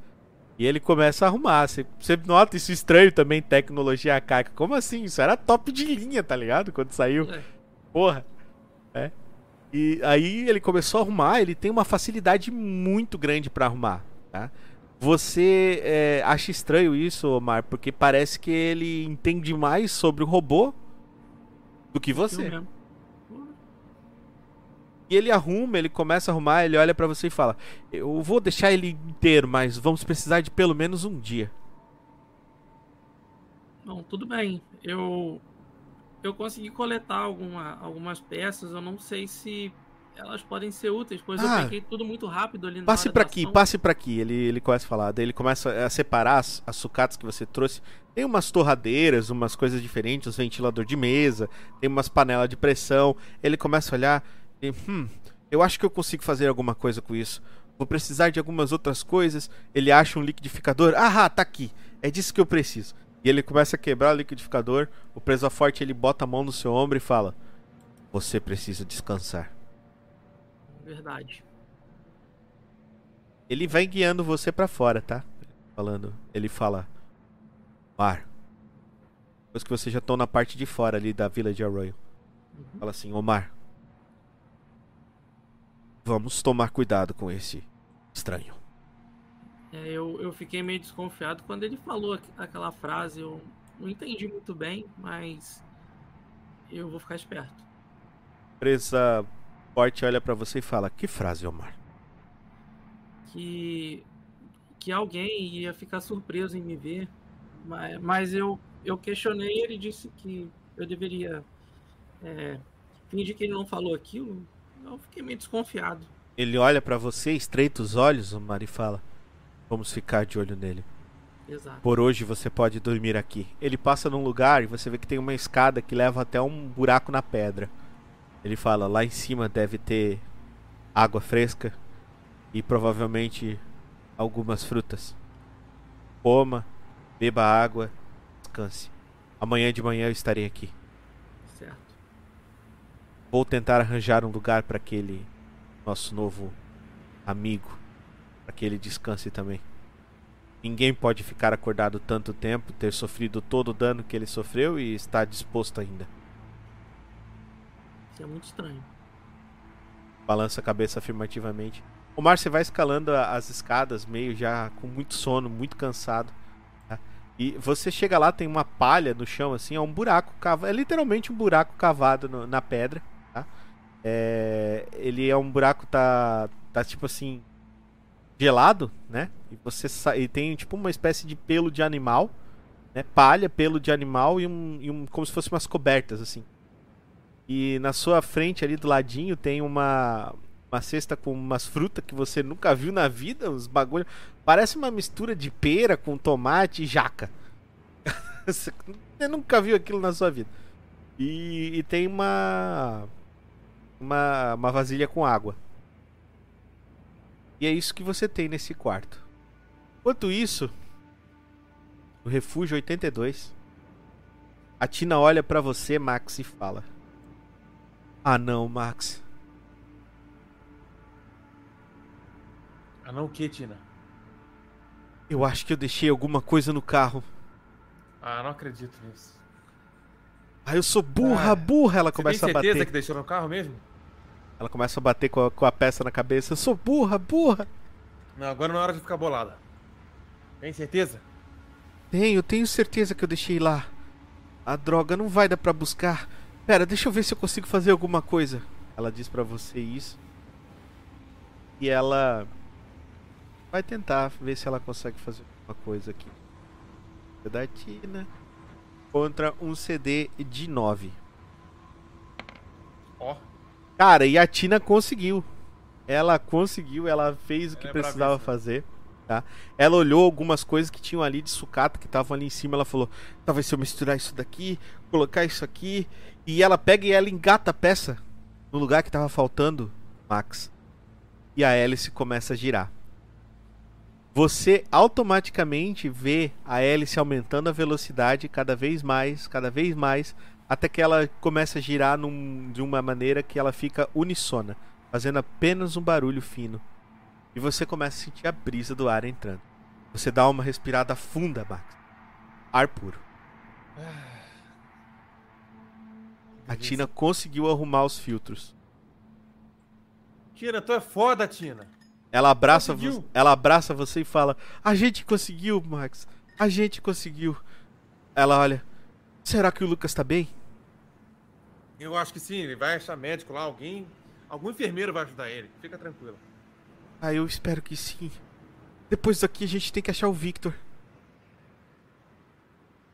E ele começa a arrumar. Você, você nota isso estranho também, tecnologia arcaica. Como assim? Isso era top de linha, tá ligado? Quando saiu. É. Porra. É. E aí ele começou a arrumar. Ele tem uma facilidade muito grande para arrumar, tá? Você é, acha estranho isso, Omar? Porque parece que ele entende mais sobre o robô do que você. E ele arruma, ele começa a arrumar, ele olha para você e fala: Eu vou deixar ele inteiro, mas vamos precisar de pelo menos um dia.
Não, tudo bem. Eu eu consegui coletar alguma, algumas peças. Eu não sei se elas podem ser úteis, pois ah, eu peguei tudo muito rápido ali na
Passe para aqui, passe para aqui. Ele, ele começa a falar. Daí ele começa a separar as, as sucatas que você trouxe. Tem umas torradeiras, umas coisas diferentes, uns ventilador de mesa, tem umas panelas de pressão. Ele começa a olhar. E, hum, eu acho que eu consigo fazer alguma coisa com isso. Vou precisar de algumas outras coisas. Ele acha um liquidificador. Ah, tá aqui. É disso que eu preciso. E ele começa a quebrar o liquidificador. O preso forte ele bota a mão no seu ombro e fala: Você precisa descansar.
Verdade.
Ele vai guiando você para fora, tá? Falando. Ele fala: Mar. Depois que vocês já estão na parte de fora ali da vila de Arroyo. Uhum. Fala assim: Omar. Vamos tomar cuidado com esse estranho.
É, eu, eu fiquei meio desconfiado quando ele falou aquela frase. Eu não entendi muito bem, mas eu vou ficar esperto.
Presa Forte olha para você e fala: Que frase, Omar?
Que que alguém ia ficar surpreso em me ver, mas, mas eu eu questionei. Ele disse que eu deveria é, fingir que ele não falou aquilo. Eu fiquei meio desconfiado.
Ele olha para você, estreita os olhos, Omar, e fala: Vamos ficar de olho nele.
Exato.
Por hoje você pode dormir aqui. Ele passa num lugar e você vê que tem uma escada que leva até um buraco na pedra. Ele fala: lá em cima deve ter água fresca e provavelmente algumas frutas. Coma, beba água, descanse. Amanhã de manhã eu estarei aqui. Vou tentar arranjar um lugar para aquele nosso novo amigo, para que ele descanse também. Ninguém pode ficar acordado tanto tempo, ter sofrido todo o dano que ele sofreu e estar disposto ainda
é muito estranho.
balança a cabeça afirmativamente. Omar, você vai escalando as escadas, meio já com muito sono, muito cansado. tá? E você chega lá, tem uma palha no chão, assim, é um buraco cavado. É literalmente um buraco cavado no- na pedra. É, ele é um buraco, tá, tá tipo assim, gelado, né? E você e tem tipo uma espécie de pelo de animal, né? Palha, pelo de animal e um, e um como se fossem umas cobertas assim. E na sua frente ali do ladinho tem uma uma cesta com umas frutas que você nunca viu na vida, uns bagulho. Parece uma mistura de pera com tomate e jaca. você nunca viu aquilo na sua vida. E, e tem uma, uma uma vasilha com água. E é isso que você tem nesse quarto. Enquanto isso, no refúgio 82, a Tina olha pra você, Max, e fala: Ah, não, Max.
Ah, não o que, Tina?
Eu acho que eu deixei alguma coisa no carro.
Ah, não acredito nisso.
Ah, eu sou burra,
Ah,
burra. Ela
Você
começa
tem
a
certeza
bater.
que deixou no carro mesmo?
Ela começa a bater com a, com a peça na cabeça. Eu sou burra, burra.
Não, agora não é hora de ficar bolada. Tem certeza?
Tenho, tenho certeza que eu deixei lá. A droga não vai dar pra buscar. Pera, deixa eu ver se eu consigo fazer alguma coisa. Ela diz pra você isso. E ela vai tentar ver se ela consegue fazer alguma coisa aqui. Da Tina contra um CD de 9.
Ó,
Cara, e a Tina conseguiu. Ela conseguiu, ela fez o que
Ela é
precisava fazer. Tá? Ela olhou algumas coisas que tinham ali de sucata que estavam ali em cima. Ela falou: talvez se eu misturar isso daqui, colocar isso aqui. E ela pega e ela engata a peça no lugar que tava faltando, Max. E a hélice começa a girar. Você automaticamente vê a hélice aumentando a velocidade cada vez mais, cada vez mais, até que ela começa a girar num- de uma maneira que ela fica unissona, fazendo apenas um barulho fino. E você começa a sentir a brisa do ar entrando. Você dá uma respirada funda, Max. Ar puro. A. Tina conseguiu arrumar os filtros.
Tina, tu é foda, Tina.
Ela abraça, vo- ela abraça você e fala: A gente conseguiu, Max. A gente conseguiu. Ela olha: Será que o Lucas tá bem?
Eu acho que sim, ele vai achar médico lá, alguém. Algum enfermeiro vai ajudar ele. Fica tranquilo.
Ah, eu espero que sim. Depois daqui a gente tem que achar o Victor.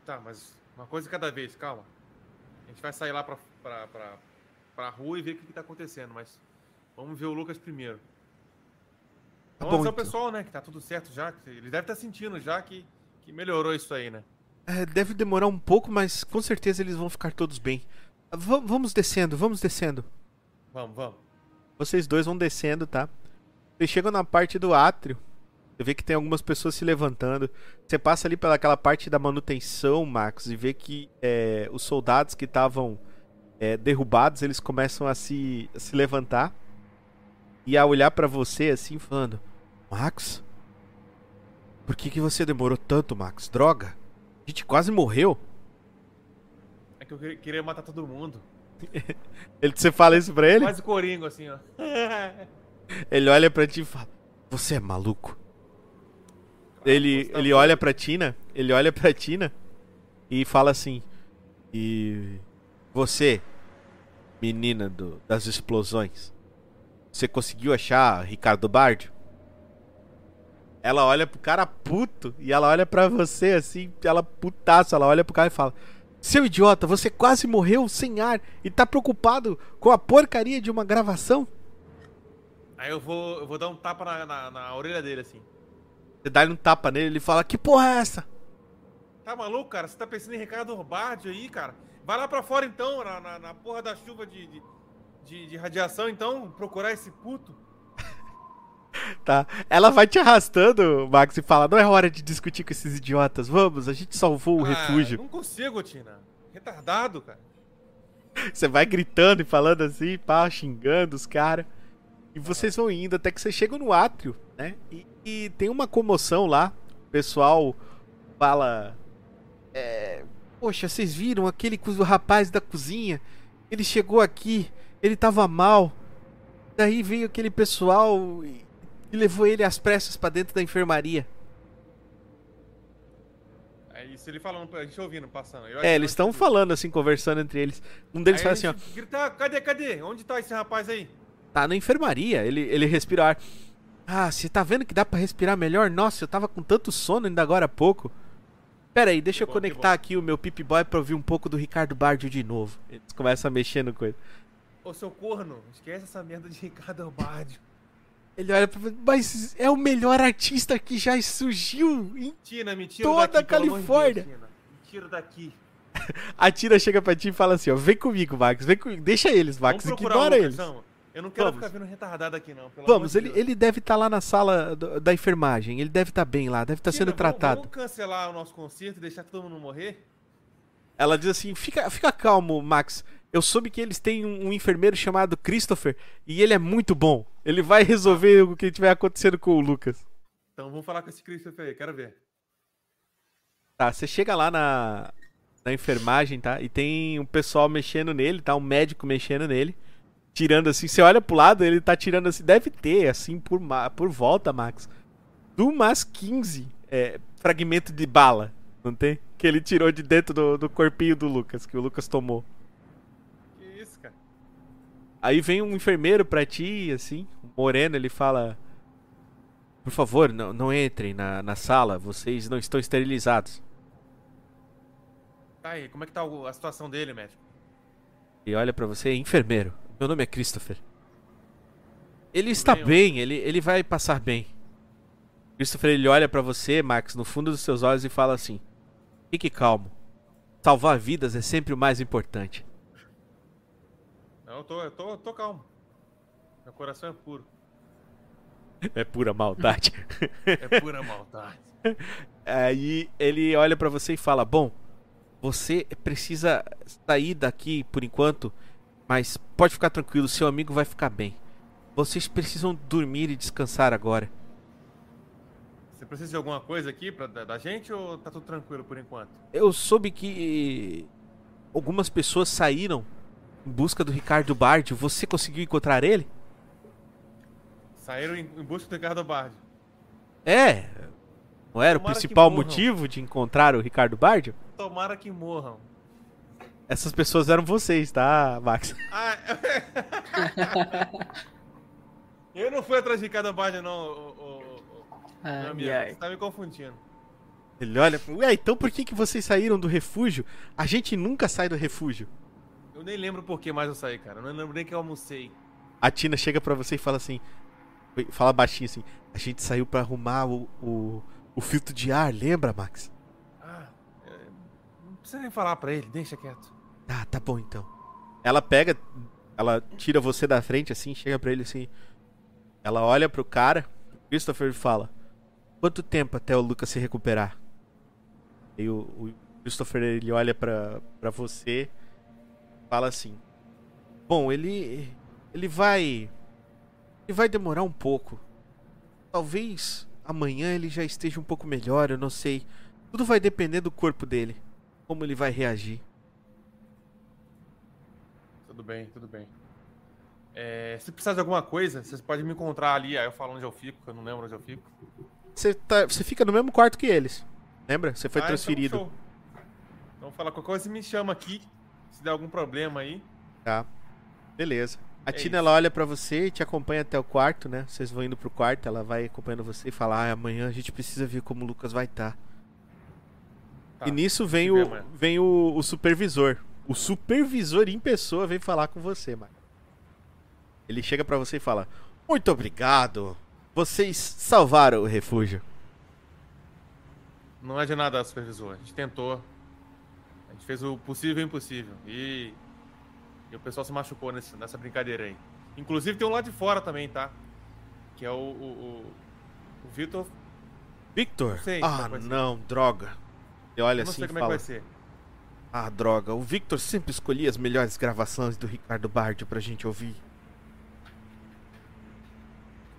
Tá, mas uma coisa cada vez, calma. A gente vai sair lá pra, pra, pra, pra rua e ver o que, que tá acontecendo, mas vamos ver o Lucas primeiro.
Tá
Vamos
bom,
o
então.
pessoal, né? Que tá tudo certo já. Ele deve estar sentindo já que, que melhorou isso aí, né?
É, deve demorar um pouco, mas com certeza eles vão ficar todos bem. Va- vamos descendo, vamos descendo.
Vamos, vamos.
Vocês dois vão descendo, tá? Vocês chegam na parte do átrio. Você vê que tem algumas pessoas se levantando. Você passa ali pelaquela parte da manutenção, Max, e vê que é, os soldados que estavam é, derrubados, eles começam a se, a se levantar e a olhar pra você assim, falando: Max? Por que, que você demorou tanto, Max? Droga! A gente quase morreu.
Que eu que- queria matar todo mundo.
Ele, você fala isso pra ele?
Quase coringo, assim, ó.
Ele olha pra ti e fala: Você é maluco? Ele,
tá
ele
doido.
olha pra Tina, ele olha pra Tina e fala assim: E você, menina do- das explosões, você conseguiu achar Ricardo Bardio? Ela olha pro cara puto e ela olha pra você assim, ela putaça, ela olha pro cara e fala: Seu idiota, você quase morreu sem ar e tá preocupado com a porcaria de uma gravação?
Aí eu vou, eu vou dar um tapa na, na, na orelha dele, assim.
Você dá um tapa nele, ele fala: Que porra é essa?
Tá maluco, cara? Você tá pensando em Ricardo Orbardio aí, cara? Vai lá pra fora então, na, na, na porra da chuva de, de, de- de radiação, então, procurar esse puto.
Tá? Ela vai te arrastando, Max, e fala: Não é hora de discutir com esses idiotas. Vamos, a gente salvou o
Ah,
refúgio.
Não consigo, Tina. Retardado, cara.
Você vai gritando e falando assim, pá, xingando os caras. E vocês vão indo até que vocês chegam no átrio, né? E, e tem uma comoção lá. O pessoal fala. É, Poxa, vocês viram aquele co- rapaz da cozinha? Ele chegou aqui, ele tava mal. Daí veio aquele pessoal e e levou ele às pressas pra dentro da enfermaria.
É isso, ele falando, pra gente ouvindo, passando. Eu
É, eles estão falando assim, conversando entre eles. Um deles
Aí
fala
a
assim, ó,
Grita, cadê, cadê? Onde tá esse rapaz aí?
tá na enfermaria, ele, ele respira ar. Ah, você tá vendo que dá pra respirar melhor? Nossa, eu tava com tanto sono ainda agora há pouco. Pera aí, deixa
Que
eu
bom, que
conectar aqui o meu Pip Boy pra ouvir um pouco do Ricardo Bardio de novo. Eles começam a mexer no coisa.
Ô, seu corno, esquece essa merda de Ricardo Bardio.
Ele olha pra mas é o melhor artista que já surgiu em
Tina, me tira
Toda
daqui,
a
de
Califórnia.
Deus, Tina. Me tira daqui.
A Tira chega pra ti e fala assim, ó, vem comigo, Max, vem comigo. Deixa eles, Max,
Vamos
ignora eles.
Não. Eu não quero
Vamos.
ficar vendo retardado aqui, não.
Vamos, ele,
Deus.
ele deve estar lá na sala do- da enfermagem, ele deve estar bem lá, deve estar
Tina,
sendo
vamos-
tratado.
Vamos cancelar o nosso concerto e deixar todo mundo morrer?
Ela diz assim, fica, fica calmo, Max, eu soube que eles têm um, um enfermeiro chamado Christopher e ele é muito bom. Ele vai resolver o que tiver acontecendo com o Lucas.
Então vamos falar com esse Christopher aí, quero ver.
Tá, você chega lá na, na enfermagem, tá? E tem um pessoal mexendo nele, tá? Um médico mexendo nele. Tirando assim, você olha pro lado, ele tá tirando assim, deve ter, assim, por, por volta, Max. De umas 15 é, fragmentos de bala, não tem? Que ele tirou de dentro do, do corpinho do Lucas, que o Lucas tomou. Aí vem um enfermeiro pra ti, assim, um moreno, ele fala: Por favor, não, não entrem na, na sala, vocês não estão esterilizados.
Tá aí, como é que tá a situação dele, médico?
E olha pra você, enfermeiro. Meu nome é Christopher. Ele está
bem,
bem, ele, ele vai passar bem. Christopher, ele olha pra você, Max, no fundo dos seus olhos e fala assim: Fique calmo. Salvar vidas é sempre o mais importante.
Não, eu tô, eu tô, eu tô calmo. Meu coração é puro.
É pura maldade.
É pura maldade.
Aí ele olha pra você e fala: Bom, você precisa sair daqui por enquanto, mas pode ficar tranquilo, seu amigo vai ficar bem. Vocês precisam dormir e descansar agora.
Você precisa de alguma coisa aqui pra, da, da gente ou tá tudo tranquilo por enquanto?
Eu soube que algumas pessoas saíram em busca do Ricardo Bardio. Você conseguiu encontrar ele?
Saíram em, em busca do Ricardo Bardi.
É. Não era o
Tomara que
principal motivo de encontrar o Ricardo Bardio?
Tomara que morram.
Essas pessoas eram vocês, tá, Max?
Ah, eu não fui atrás de Ricardo Bardi, não, ô, ô, ô, ô, meu
Ai,
amigo.
ai.
Você tá me confundindo.
Ele olha, ué, então por que, que vocês saíram do refúgio? A gente nunca sai do refúgio.
Eu nem lembro por que mais eu saí, cara. Eu não lembro nem que eu almocei.
A Tina chega pra você e fala assim, fala baixinho assim, a gente saiu pra arrumar o, o, o filtro de ar, lembra, Max?
Ah, é, não precisa nem falar pra ele, deixa quieto.
Ah, tá bom então. Ela pega, ela tira você da frente assim, chega pra ele assim. Ela olha pro cara, Christopher fala: Quanto tempo até o Lucas se recuperar? E o, o Christopher ele olha pra você, fala assim: Bom, ele ele vai ele vai demorar um pouco. Talvez amanhã ele já esteja um pouco melhor, eu não sei. Tudo vai depender do corpo dele, como ele vai reagir.
Tudo bem, tudo bem. É, se precisar de alguma coisa, vocês podem me encontrar ali. Aí eu falo onde eu fico, que eu não lembro onde eu fico.
Você, tá, você fica no mesmo quarto que eles. Lembra? Você foi
Ah, então
transferido.
show. Então fala qualquer coisa, me chama aqui. Se der algum problema aí.
Tá. Beleza. A
É
Tina
isso.
ela olha pra você e te acompanha até o quarto, né? Vocês vão indo pro quarto, ela vai acompanhando você e fala: ah, amanhã a gente precisa ver como o Lucas vai estar.
Tá,
e nisso vem o,
amanhã.
vem o, o supervisor. O supervisor em pessoa vem falar com você, mano. Ele chega pra você e fala: Muito obrigado. Vocês salvaram o refúgio.
Não é de nada, supervisor. A gente tentou. Fez o possível e o impossível. E, e o pessoal se machucou nesse- nessa brincadeira aí. Inclusive tem um lá de fora também, tá? Que é o, o, o, o Vitor.
Victor?
Sei é
ah,
ser.
não, droga. Ele olha
Eu não
assim
sei
e
como é que
fala:
vai ser.
Ah, droga. O Victor sempre escolhia as melhores gravações do Ricardo Bardio pra gente ouvir.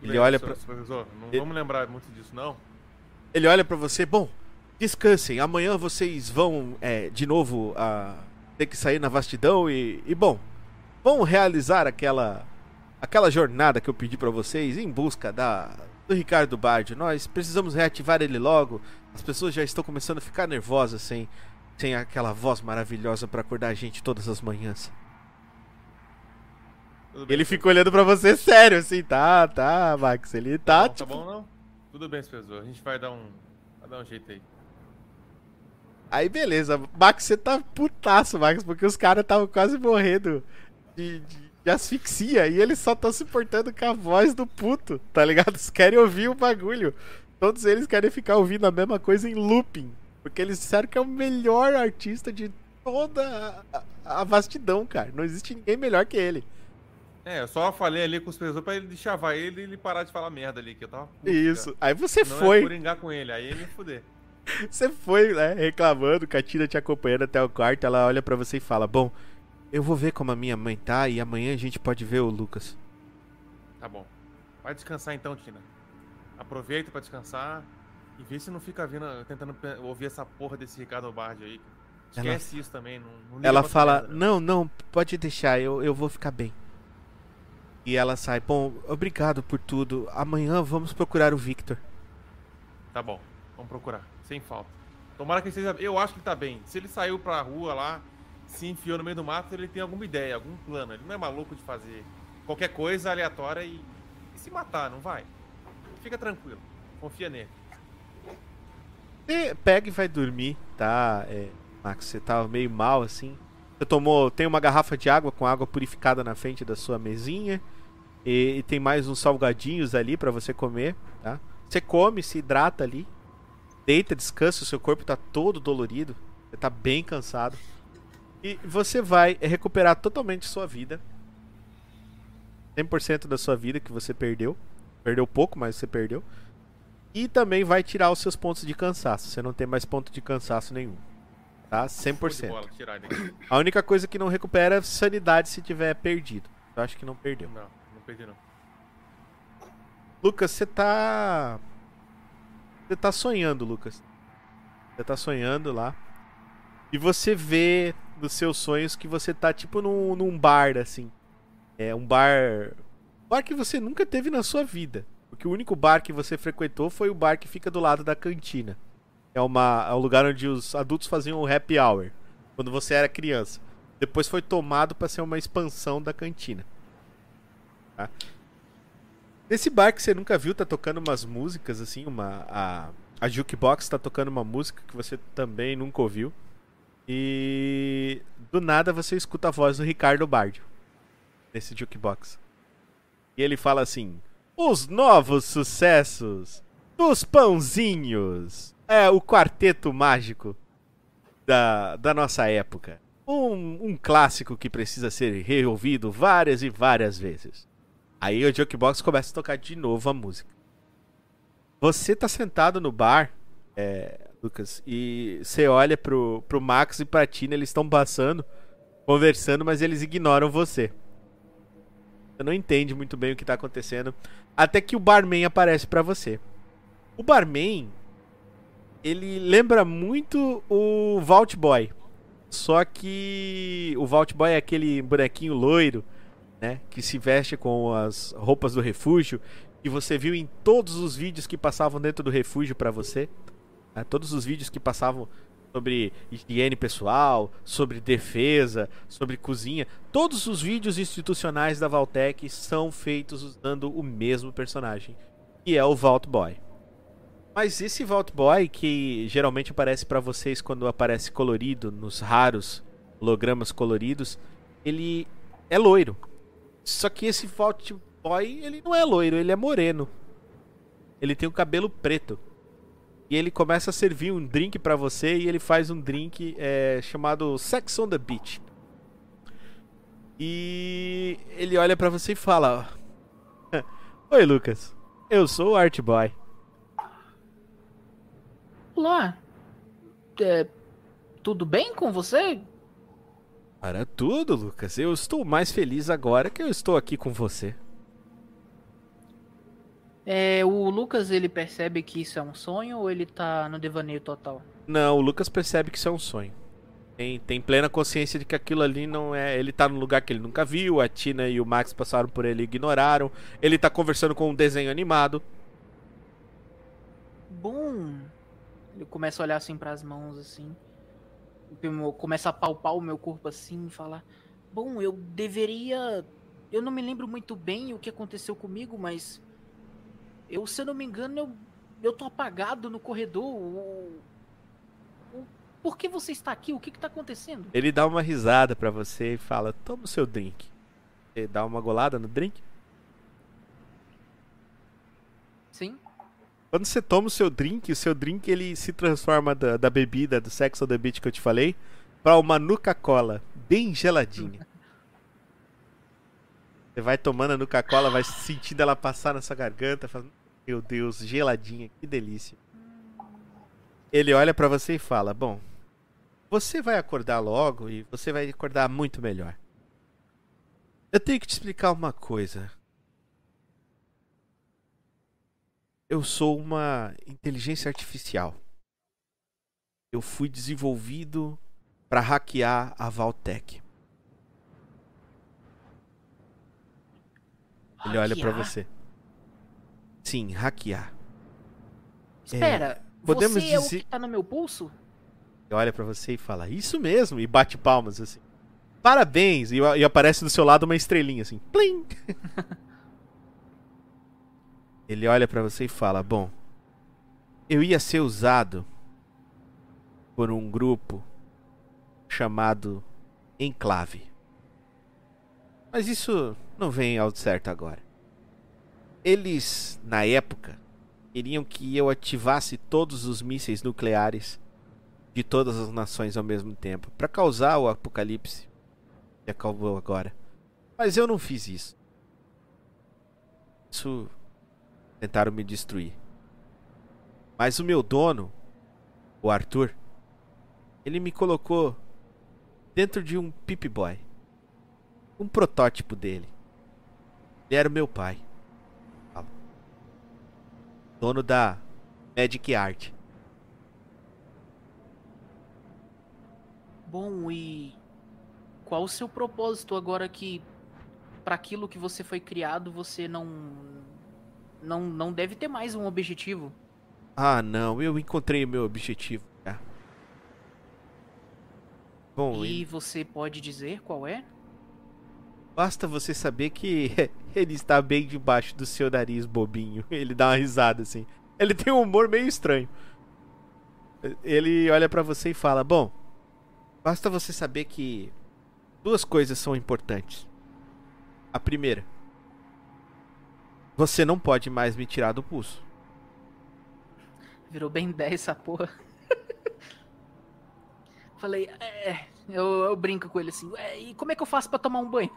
Ele
Bem,
olha
Supervisor, não
Ele-
vamos lembrar muito disso, não.
Ele olha pra você, bom, descansem. Amanhã vocês vão é, de novo a ter que sair na vastidão e, e bom, vão realizar aquela aquela jornada que eu pedi pra vocês em busca da do Ricardo Bardio. Nós precisamos reativar ele logo. As pessoas já estão começando a ficar nervosas sem, sem aquela voz maravilhosa pra acordar a gente todas as manhãs. Ele fica olhando pra você sério, assim, tá, tá, Max. Ele tá,
Não, tá
tipo,
bom não? Tudo bem, professor. A gente vai dar um. Vai dar um jeito aí.
Aí beleza, Max, você tá putaço, Max, porque os caras estavam quase morrendo de, de- de asfixia e eles só estão se portando com a voz do puto, tá ligado? Eles querem ouvir o bagulho. Todos eles querem ficar ouvindo a mesma coisa em looping. Porque eles disseram que é o melhor artista de toda a, a- vastidão, cara. Não existe ninguém melhor que ele.
É, eu só falei ali com os professores pra ele chavar ele e ele parar de falar merda ali, que eu tava puto,
Isso. Aí você
cara. Não
foi.
é coringar com ele, aí ele me fuder.
Você foi, né, reclamando, com a Tina te acompanhando até o quarto, ela olha pra você e fala: Bom, eu vou ver como a minha mãe tá e amanhã a gente pode ver o Lucas.
Tá bom. Vai descansar então, Tina. Aproveita pra descansar e vê se não fica vindo, tentando ouvir essa porra desse Ricardo Bardi aí.
Ela-
Esquece isso também. Não, não
Ela fala:
merda,
Não, não, pode deixar, eu, eu vou ficar bem. E ela sai: Bom, obrigado por tudo. Amanhã vamos procurar o Victor.
Tá bom, vamos procurar. Sem falta. Tomara que ele esteja. Eu acho que ele tá bem. Se ele saiu pra rua lá, se enfiou no meio do mato, ele tem alguma ideia, algum plano. Ele não é maluco de fazer qualquer coisa aleatória e, e se matar, não vai? Fica tranquilo. Confia nele.
Você pega e vai dormir, tá? É, Max, você tava meio mal assim. Você tomou. Tem uma garrafa de água com água purificada na frente da sua mesinha. E, e tem mais uns salgadinhos ali pra você comer, tá? Você come, se hidrata ali. Deita, descansa, o seu corpo tá todo dolorido. Você tá bem cansado. E você vai recuperar totalmente sua vida. 100% da sua vida que você perdeu. Perdeu pouco, mas você perdeu. E também vai tirar os seus pontos de cansaço. Você não tem mais ponto de cansaço nenhum. Tá?
Show de
100%.
bola.
A única coisa que não recupera é sanidade se tiver perdido. Eu acho que não perdeu.
Não, não perdi não.
Lucas, você tá. Você tá sonhando, Lucas. Você tá sonhando lá. E você vê nos seus sonhos que você tá tipo num, num bar, assim. É um bar. Um bar que você nunca teve na sua vida. Porque o único bar que você frequentou foi o bar que fica do lado da cantina. É, uma, é um lugar onde os adultos faziam o happy hour. Quando você era criança. Depois foi tomado para ser uma expansão da cantina. Tá? Nesse bar que você nunca viu, tá tocando umas músicas, assim, uma. A, a Jukebox tá tocando uma música que você também nunca ouviu. E do nada você escuta a voz do Ricardo Bardio nesse Jukebox. E ele fala assim: Os novos sucessos dos pãozinhos. É o quarteto mágico da, da nossa época. Um, um clássico que precisa ser reouvido várias e várias vezes. Aí o Jukebox começa a tocar de novo a música. Você tá sentado no bar, é, Lucas, e você olha pro, pro Max e pra Tina, eles estão passando, conversando, mas eles ignoram você. Você não entende muito bem o que tá acontecendo. Até que o barman aparece pra você. O barman, ele lembra muito o Vault Boy. Só que o Vault Boy é aquele bonequinho loiro, né? Que se veste com as roupas do refúgio. Que você viu em todos os vídeos que passavam dentro do refúgio pra você. né, Todos os vídeos que passavam sobre higiene pessoal, sobre defesa, sobre cozinha. Todos os vídeos institucionais da Valtech são feitos usando o mesmo personagem, que é o Vault Boy. Mas esse Vault Boy, que geralmente aparece pra vocês quando aparece colorido nos raros hologramas coloridos, ele é loiro. Só que esse Vault Boy, ele não é loiro, ele é moreno. Ele tem o cabelo preto. E ele começa a servir um drink pra você e ele faz um drink é, chamado Sex on the Beach. E ele olha pra você e fala: Oi, Lucas. Eu sou o Art Boy.
Olá. É, tudo bem com você?
Para tudo, Lucas. Eu estou mais feliz agora que eu estou aqui com você.
É, o Lucas, ele percebe que isso é um sonho ou ele tá no devaneio total?
Não, o Lucas percebe que isso é um sonho. Tem, tem plena consciência de que aquilo ali não é. Ele tá num lugar que ele nunca viu, a Tina e o Max passaram por ele e ignoraram. Ele tá conversando com um desenho animado.
Bom. Ele começa a olhar assim pras mãos, assim. Começa a palpar o meu corpo assim e falar: Bom, eu deveria. Eu não me lembro muito bem o que aconteceu comigo, mas. Eu, se eu não me engano, eu, eu tô apagado no corredor. O, por que você está aqui? O que está acontecendo?
Ele dá uma risada para você e fala: Toma o seu drink. Ele dá uma golada no drink?
Sim.
Quando você toma o seu drink, o seu drink ele se transforma da, da bebida, do Sex on the Beach que eu te falei, para uma Nuca-Cola, bem geladinha. você vai tomando a Nuca-Cola, vai sentindo ela passar na sua garganta, falando: Meu Deus, geladinha, que delícia. Ele olha para você e fala: Bom, você vai acordar logo e você vai acordar muito melhor. Eu tenho que te explicar uma coisa. Eu sou uma inteligência artificial. Eu fui desenvolvido para hackear a Valtech. Ele olha para você. Sim, hackear.
Espera, é, podemos você dizer... é o que tá no meu pulso?
olha para você e fala, isso mesmo, e bate palmas assim. Parabéns! E, e aparece do seu lado uma estrelinha assim. Plim! Ele olha para você e fala: Bom, eu ia ser usado por um grupo chamado Enclave. Mas isso não vem ao certo agora. Eles, na época, queriam que eu ativasse todos os mísseis nucleares de todas as nações ao mesmo tempo, para causar o apocalipse que acabou agora. Mas eu não fiz isso. Isso tentaram me destruir. Mas o meu dono, o Arthur, ele me colocou dentro de um Pip Boy. Um protótipo dele. Ele era o meu pai. Dono da Magic Art.
Bom, e qual o seu propósito agora que para aquilo que você foi criado, você não não não deve ter mais um objetivo?
Ah, não, eu encontrei o meu objetivo.
Bom, e, e você pode dizer qual é?
Basta você saber que ele está bem debaixo do seu nariz bobinho. Ele dá uma risada assim. Ele tem um humor meio estranho. Ele olha para você e fala: "Bom, Basta você saber que duas coisas são importantes. A primeira, você não pode mais me tirar do pulso.
Virou bem 10 essa porra. Falei, é, eu, eu, brinco com ele assim, e como é que eu faço para tomar um banho?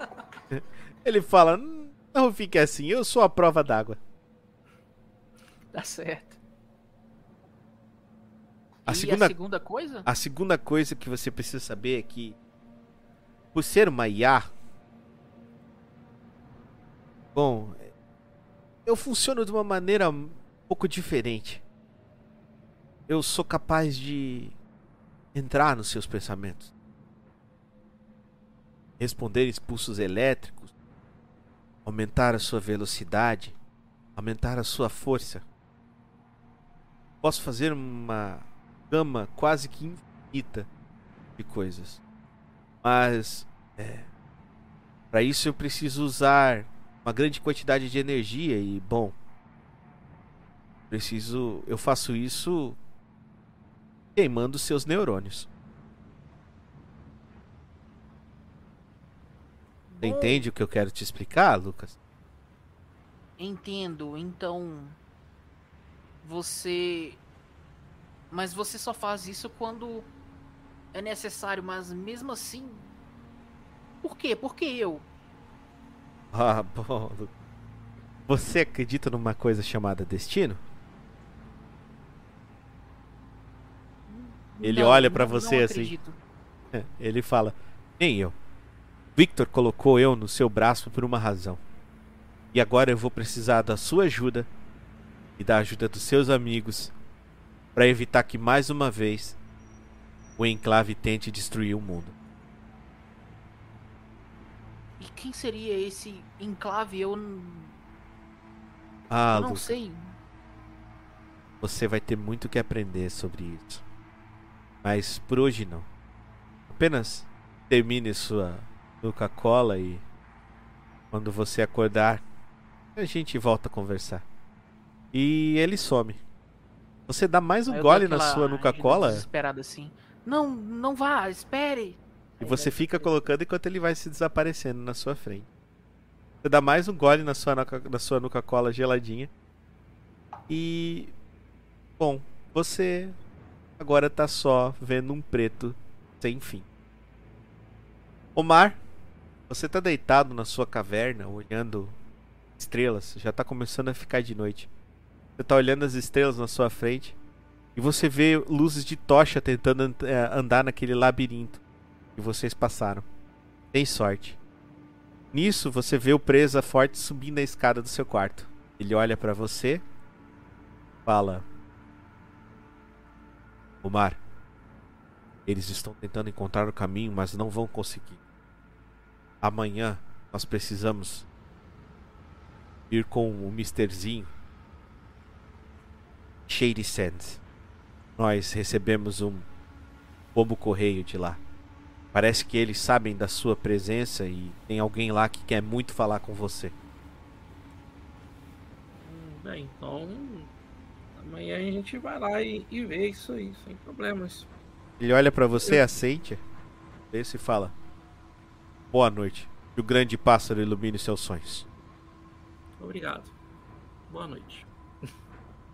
ele fala, não fique assim, eu sou a prova d'água.
Tá certo.
A segunda, a
segunda coisa?
A segunda coisa que você precisa saber é que, por ser uma IA, bom, eu funciono de uma maneira um pouco diferente. Eu sou capaz de entrar nos seus pensamentos, responder expulsos elétricos, aumentar a sua velocidade, aumentar a sua força. Posso fazer uma gama quase que infinita de coisas. Mas é, para isso eu preciso usar uma grande quantidade de energia e bom, preciso, eu faço isso queimando seus neurônios. Você entende o que eu quero te explicar, Lucas?
Entendo. Então, você mas você só faz isso quando é necessário, mas mesmo assim. Por quê? Por que eu?
Ah, bom. Você acredita numa coisa chamada destino? Ele não, olha para você assim. Ele fala: Nem eu. Victor colocou eu no seu braço por uma razão. E agora eu vou precisar da sua ajuda e da ajuda dos seus amigos para evitar que mais uma vez o enclave tente destruir o mundo.
E quem seria esse enclave? Eu,
Ah,
eu não
Luca,
sei.
você vai ter muito que aprender sobre isso. Mas por hoje não. Apenas termine sua Coca-Cola e quando você acordar, a gente volta a conversar. E ele some. Você dá mais um
Aí
gole na sua
rida
Coca-Cola
Desesperada assim. Não, não vá, espere.
E você fica colocando enquanto ele vai se desaparecendo na sua frente. Você dá mais um gole na sua, Nuca- na sua Coca-Cola geladinha. E. Bom, você agora tá só vendo um preto sem fim. Omar, você tá deitado na sua caverna olhando estrelas. Já tá começando a ficar de noite. Você tá olhando as estrelas na sua frente. E você vê luzes de tocha tentando and- eh, andar naquele labirinto que vocês passaram. Tem sorte. Nisso, você vê o presa forte subindo a escada do seu quarto. Ele olha pra você, fala: Omar, eles estão tentando encontrar o caminho, mas não vão conseguir. Amanhã nós precisamos ir com o Misterzinho Shady Sands. Nós recebemos um pombo correio de lá. Parece que eles sabem da sua presença e tem alguém lá que quer muito falar com você.
Bem, então. Amanhã a gente vai lá e, e vê isso aí, sem problemas.
Ele olha pra você, aceite, desce e fala: Boa noite. Que o grande pássaro ilumine seus sonhos.
Obrigado. Boa noite.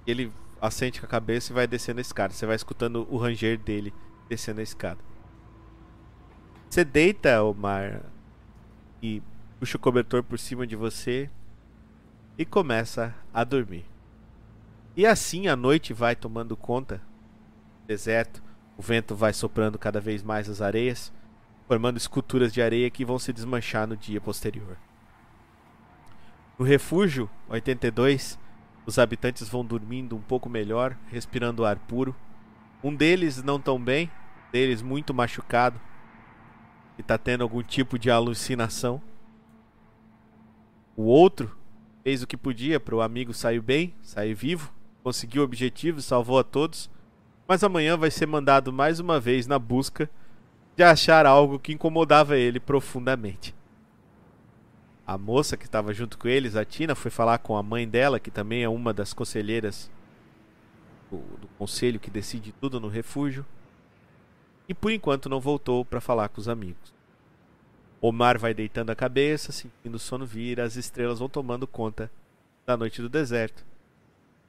Ele assente com a cabeça e vai descendo a escada. Você vai escutando o ranger dele descendo a escada. Você deita, Omar, e puxa o cobertor por cima de você e começa a dormir. E assim a noite vai tomando conta do deserto. O vento vai soprando cada vez mais as areias, formando esculturas de areia que vão se desmanchar no dia posterior. No refúgio 82, os habitantes vão dormindo um pouco melhor, respirando ar puro. Um deles não tão bem, um deles muito machucado, e tá tendo algum tipo de alucinação. O outro fez o que podia para o amigo sair bem, sair vivo, conseguiu o objetivo, salvou a todos. Mas amanhã vai ser mandado mais uma vez na busca de achar algo que incomodava ele profundamente. A moça que estava junto com eles, a Tina, foi falar com a mãe dela, que também é uma das conselheiras do, do conselho que decide tudo no refúgio. E por enquanto não voltou para falar com os amigos. Omar vai deitando a cabeça, sentindo o sono vir, as estrelas vão tomando conta da noite do deserto.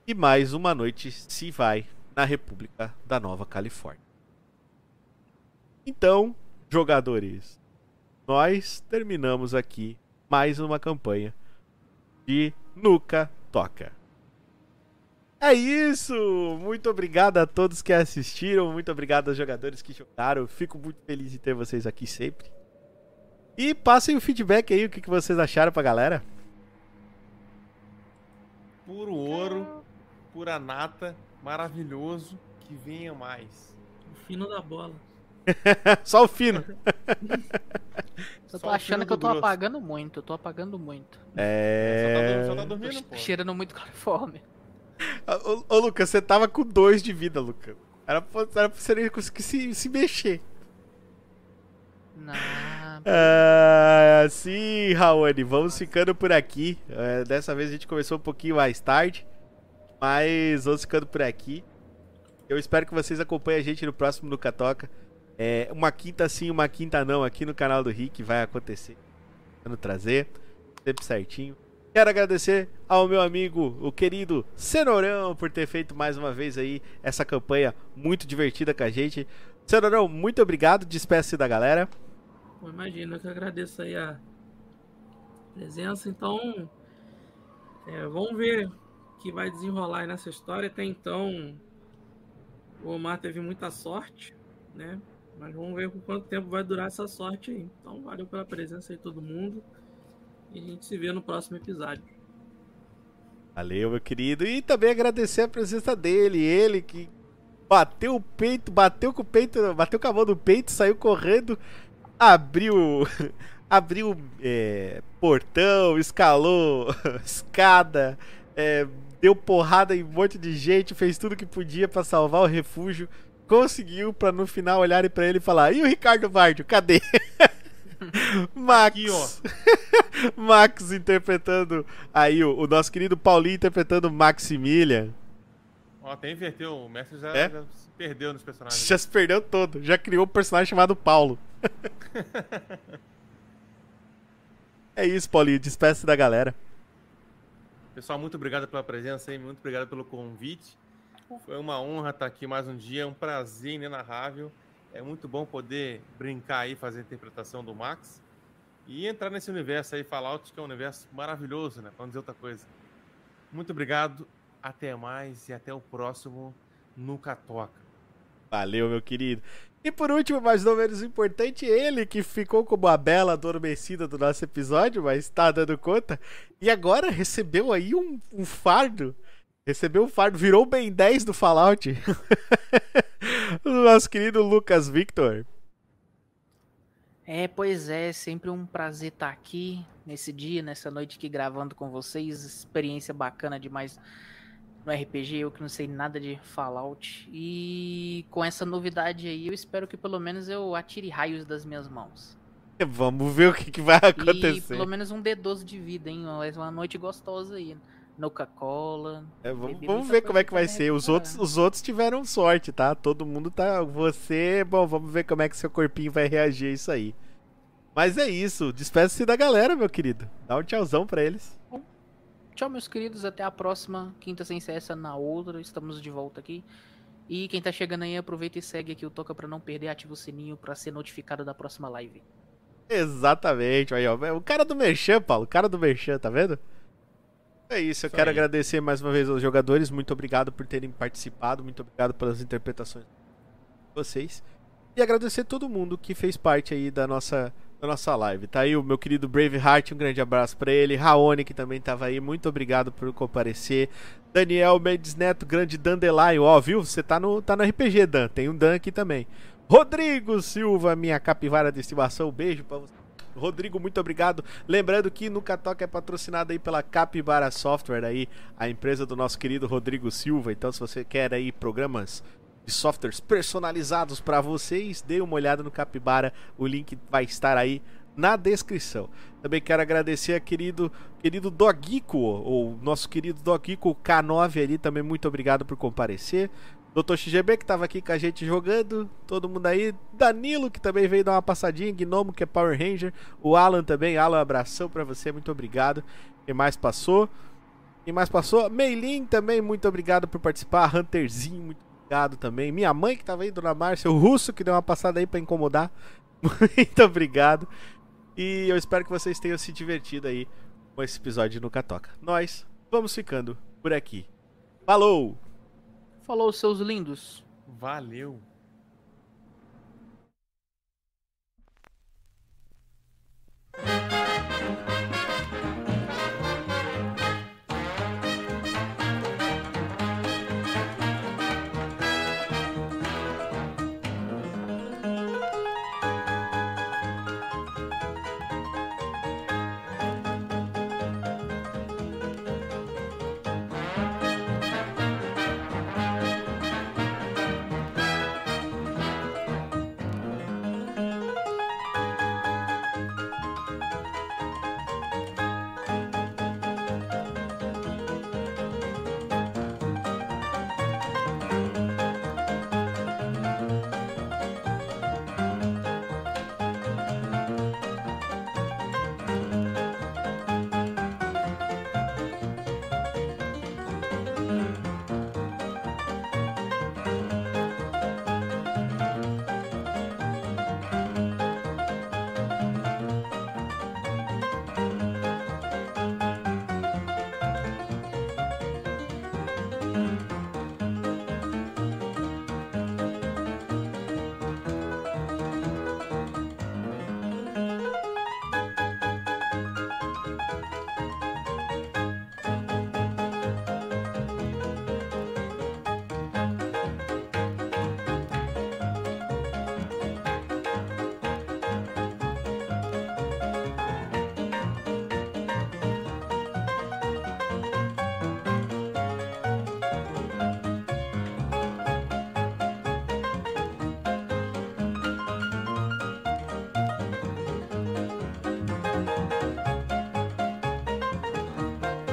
E mais uma noite se vai na República da Nova Califórnia. Então, jogadores, nós terminamos aqui mais uma campanha de Nuca Toca. É isso! Muito obrigado a todos que assistiram, muito obrigado aos jogadores que jogaram. Fico muito feliz de ter vocês aqui sempre. E passem o feedback aí, o que vocês acharam pra galera.
Puro ouro, pura nata, maravilhoso, que venha mais.
O fino da bola.
Só o fino.
Eu
Só
tô achando que eu tô
grosso.
apagando muito, eu tô apagando muito.
Só tá,
É.
dur- só tá
Tô
dormindo,
che-
pô.
cheirando muito coliforme.
Ô, ô, Lucas, você tava com dois de vida, Lucas. Era pra, era pra você nem conseguir se, se mexer.
Não.
Ah, sim, Raoni, vamos ficando por aqui. É, dessa vez a gente começou um pouquinho mais tarde, mas vamos ficando por aqui. Eu espero que vocês acompanhem a gente no próximo Nuca Toca. É, uma quinta sim, uma quinta não, aqui no canal do Rick vai acontecer. Vamos trazer, sempre certinho. Quero agradecer ao meu amigo, o querido Cenourão, por ter feito mais uma vez aí essa campanha muito divertida com a gente. Cenourão, muito obrigado, despeça da galera.
Imagina, eu que agradeço aí a presença. Então, é, vamos ver o que vai desenrolar nessa história. Até então, o Omar teve muita sorte, né? Mas vamos ver por quanto tempo vai durar essa sorte aí. Então, valeu pela presença aí, todo mundo. E a gente se vê no próximo episódio.
Valeu, meu querido. E também agradecer a presença dele, ele que bateu o peito, bateu com o peito, bateu com a mão no peito, saiu correndo, abriu. abriu é, portão, escalou escada, é, deu porrada em um monte de gente, fez tudo que podia para salvar o refúgio, conseguiu para no final olharem para ele e falar: "E o Ricardo Vardio, cadê?" Max.
Aqui, ó.
Max interpretando aí o, o nosso querido Paulinho interpretando Maximilian.
Ó, até inverteu. O mestre já,
É?
já se perdeu nos personagens.
Já se perdeu todo, já criou um personagem chamado Paulo. é isso, Paulinho, despeça da galera.
Pessoal, muito obrigado pela presença aí, muito obrigado pelo convite. Foi uma honra estar aqui mais um dia, é um prazer inenarrável. É muito bom poder brincar aí, fazer a interpretação do Max e entrar nesse universo aí, Fallout, que é um universo maravilhoso, né? Pra não dizer outra coisa. Muito obrigado, até mais e até o próximo Nunca Toca.
Valeu, meu querido. E por último, mas não menos importante, ele que ficou como a bela adormecida do nosso episódio, mas tá dando conta. E agora recebeu aí um, um fardo. Recebeu um fardo, virou o Ben 10 do Fallout. o nosso querido Lucas Victor.
É, pois é, sempre um prazer estar aqui nesse dia, nessa noite aqui gravando com vocês. Experiência bacana demais no RPG, eu que não sei nada de Fallout. E com essa novidade aí, eu espero que pelo menos eu atire raios das minhas mãos.
Vamos ver o que, que vai
E
acontecer.
pelo menos um D12 de vida, hein? Uma noite gostosa aí. Coca-Cola.
É, vamos, vamos ver como é que vai ser. Os outros, os outros tiveram sorte, tá? Todo mundo tá. Você, bom, vamos ver como é que seu corpinho vai reagir a isso aí. Mas é isso. Despeça-se da galera, meu querido. Dá um tchauzão pra eles.
Tchau, meus queridos. Até a próxima. Quinta sem ser essa na outra. Estamos de volta aqui. E quem tá chegando aí, aproveita e segue aqui o Toca pra não perder. Ativa o sininho pra ser notificado da próxima live.
Exatamente. Aí, ó. O cara do Merchan, Paulo. O cara do Merchan, tá vendo? É isso. Eu quero
aí.
agradecer mais uma vez aos jogadores. Muito obrigado por terem participado. Muito obrigado pelas interpretações de vocês. E agradecer todo mundo que fez parte aí da nossa, da nossa live. Tá aí o meu querido Braveheart, um grande abraço pra ele. Raoni, que também tava aí, muito obrigado por comparecer. Daniel Mendes Neto, grande Dandelion, ó, viu? Você tá no, tá no RPG, Dan. Tem um Dan aqui também. Rodrigo Silva, minha capivara de estimação, beijo pra você. Rodrigo, muito obrigado. Lembrando que no Catoca é patrocinado aí pela Capibara Software aí, a empresa do nosso querido Rodrigo Silva. Então, se você quer aí programas de softwares personalizados para vocês, dê uma olhada no Capibara. O link vai estar aí na descrição. Também quero agradecer a querido querido Dogico, ou nosso querido Dogico K9 ali, também muito obrigado por comparecer. Dr. XGB que tava aqui com a gente jogando, todo mundo aí. Danilo que também veio dar uma passadinha, Gnomo que é Power Ranger, o Alan também, Alan, abração pra você, muito obrigado. Quem mais passou? Quem mais passou? Meilin também, muito obrigado por participar. Hunterzinho, muito obrigado também. Minha mãe que tava aí, Dona Márcia, o Russo que deu uma passada aí pra incomodar. Muito obrigado. E eu espero que vocês tenham se divertido aí com esse episódio no Catoca. Nós vamos ficando por aqui. Falou!
Falou, seus lindos.
Valeu.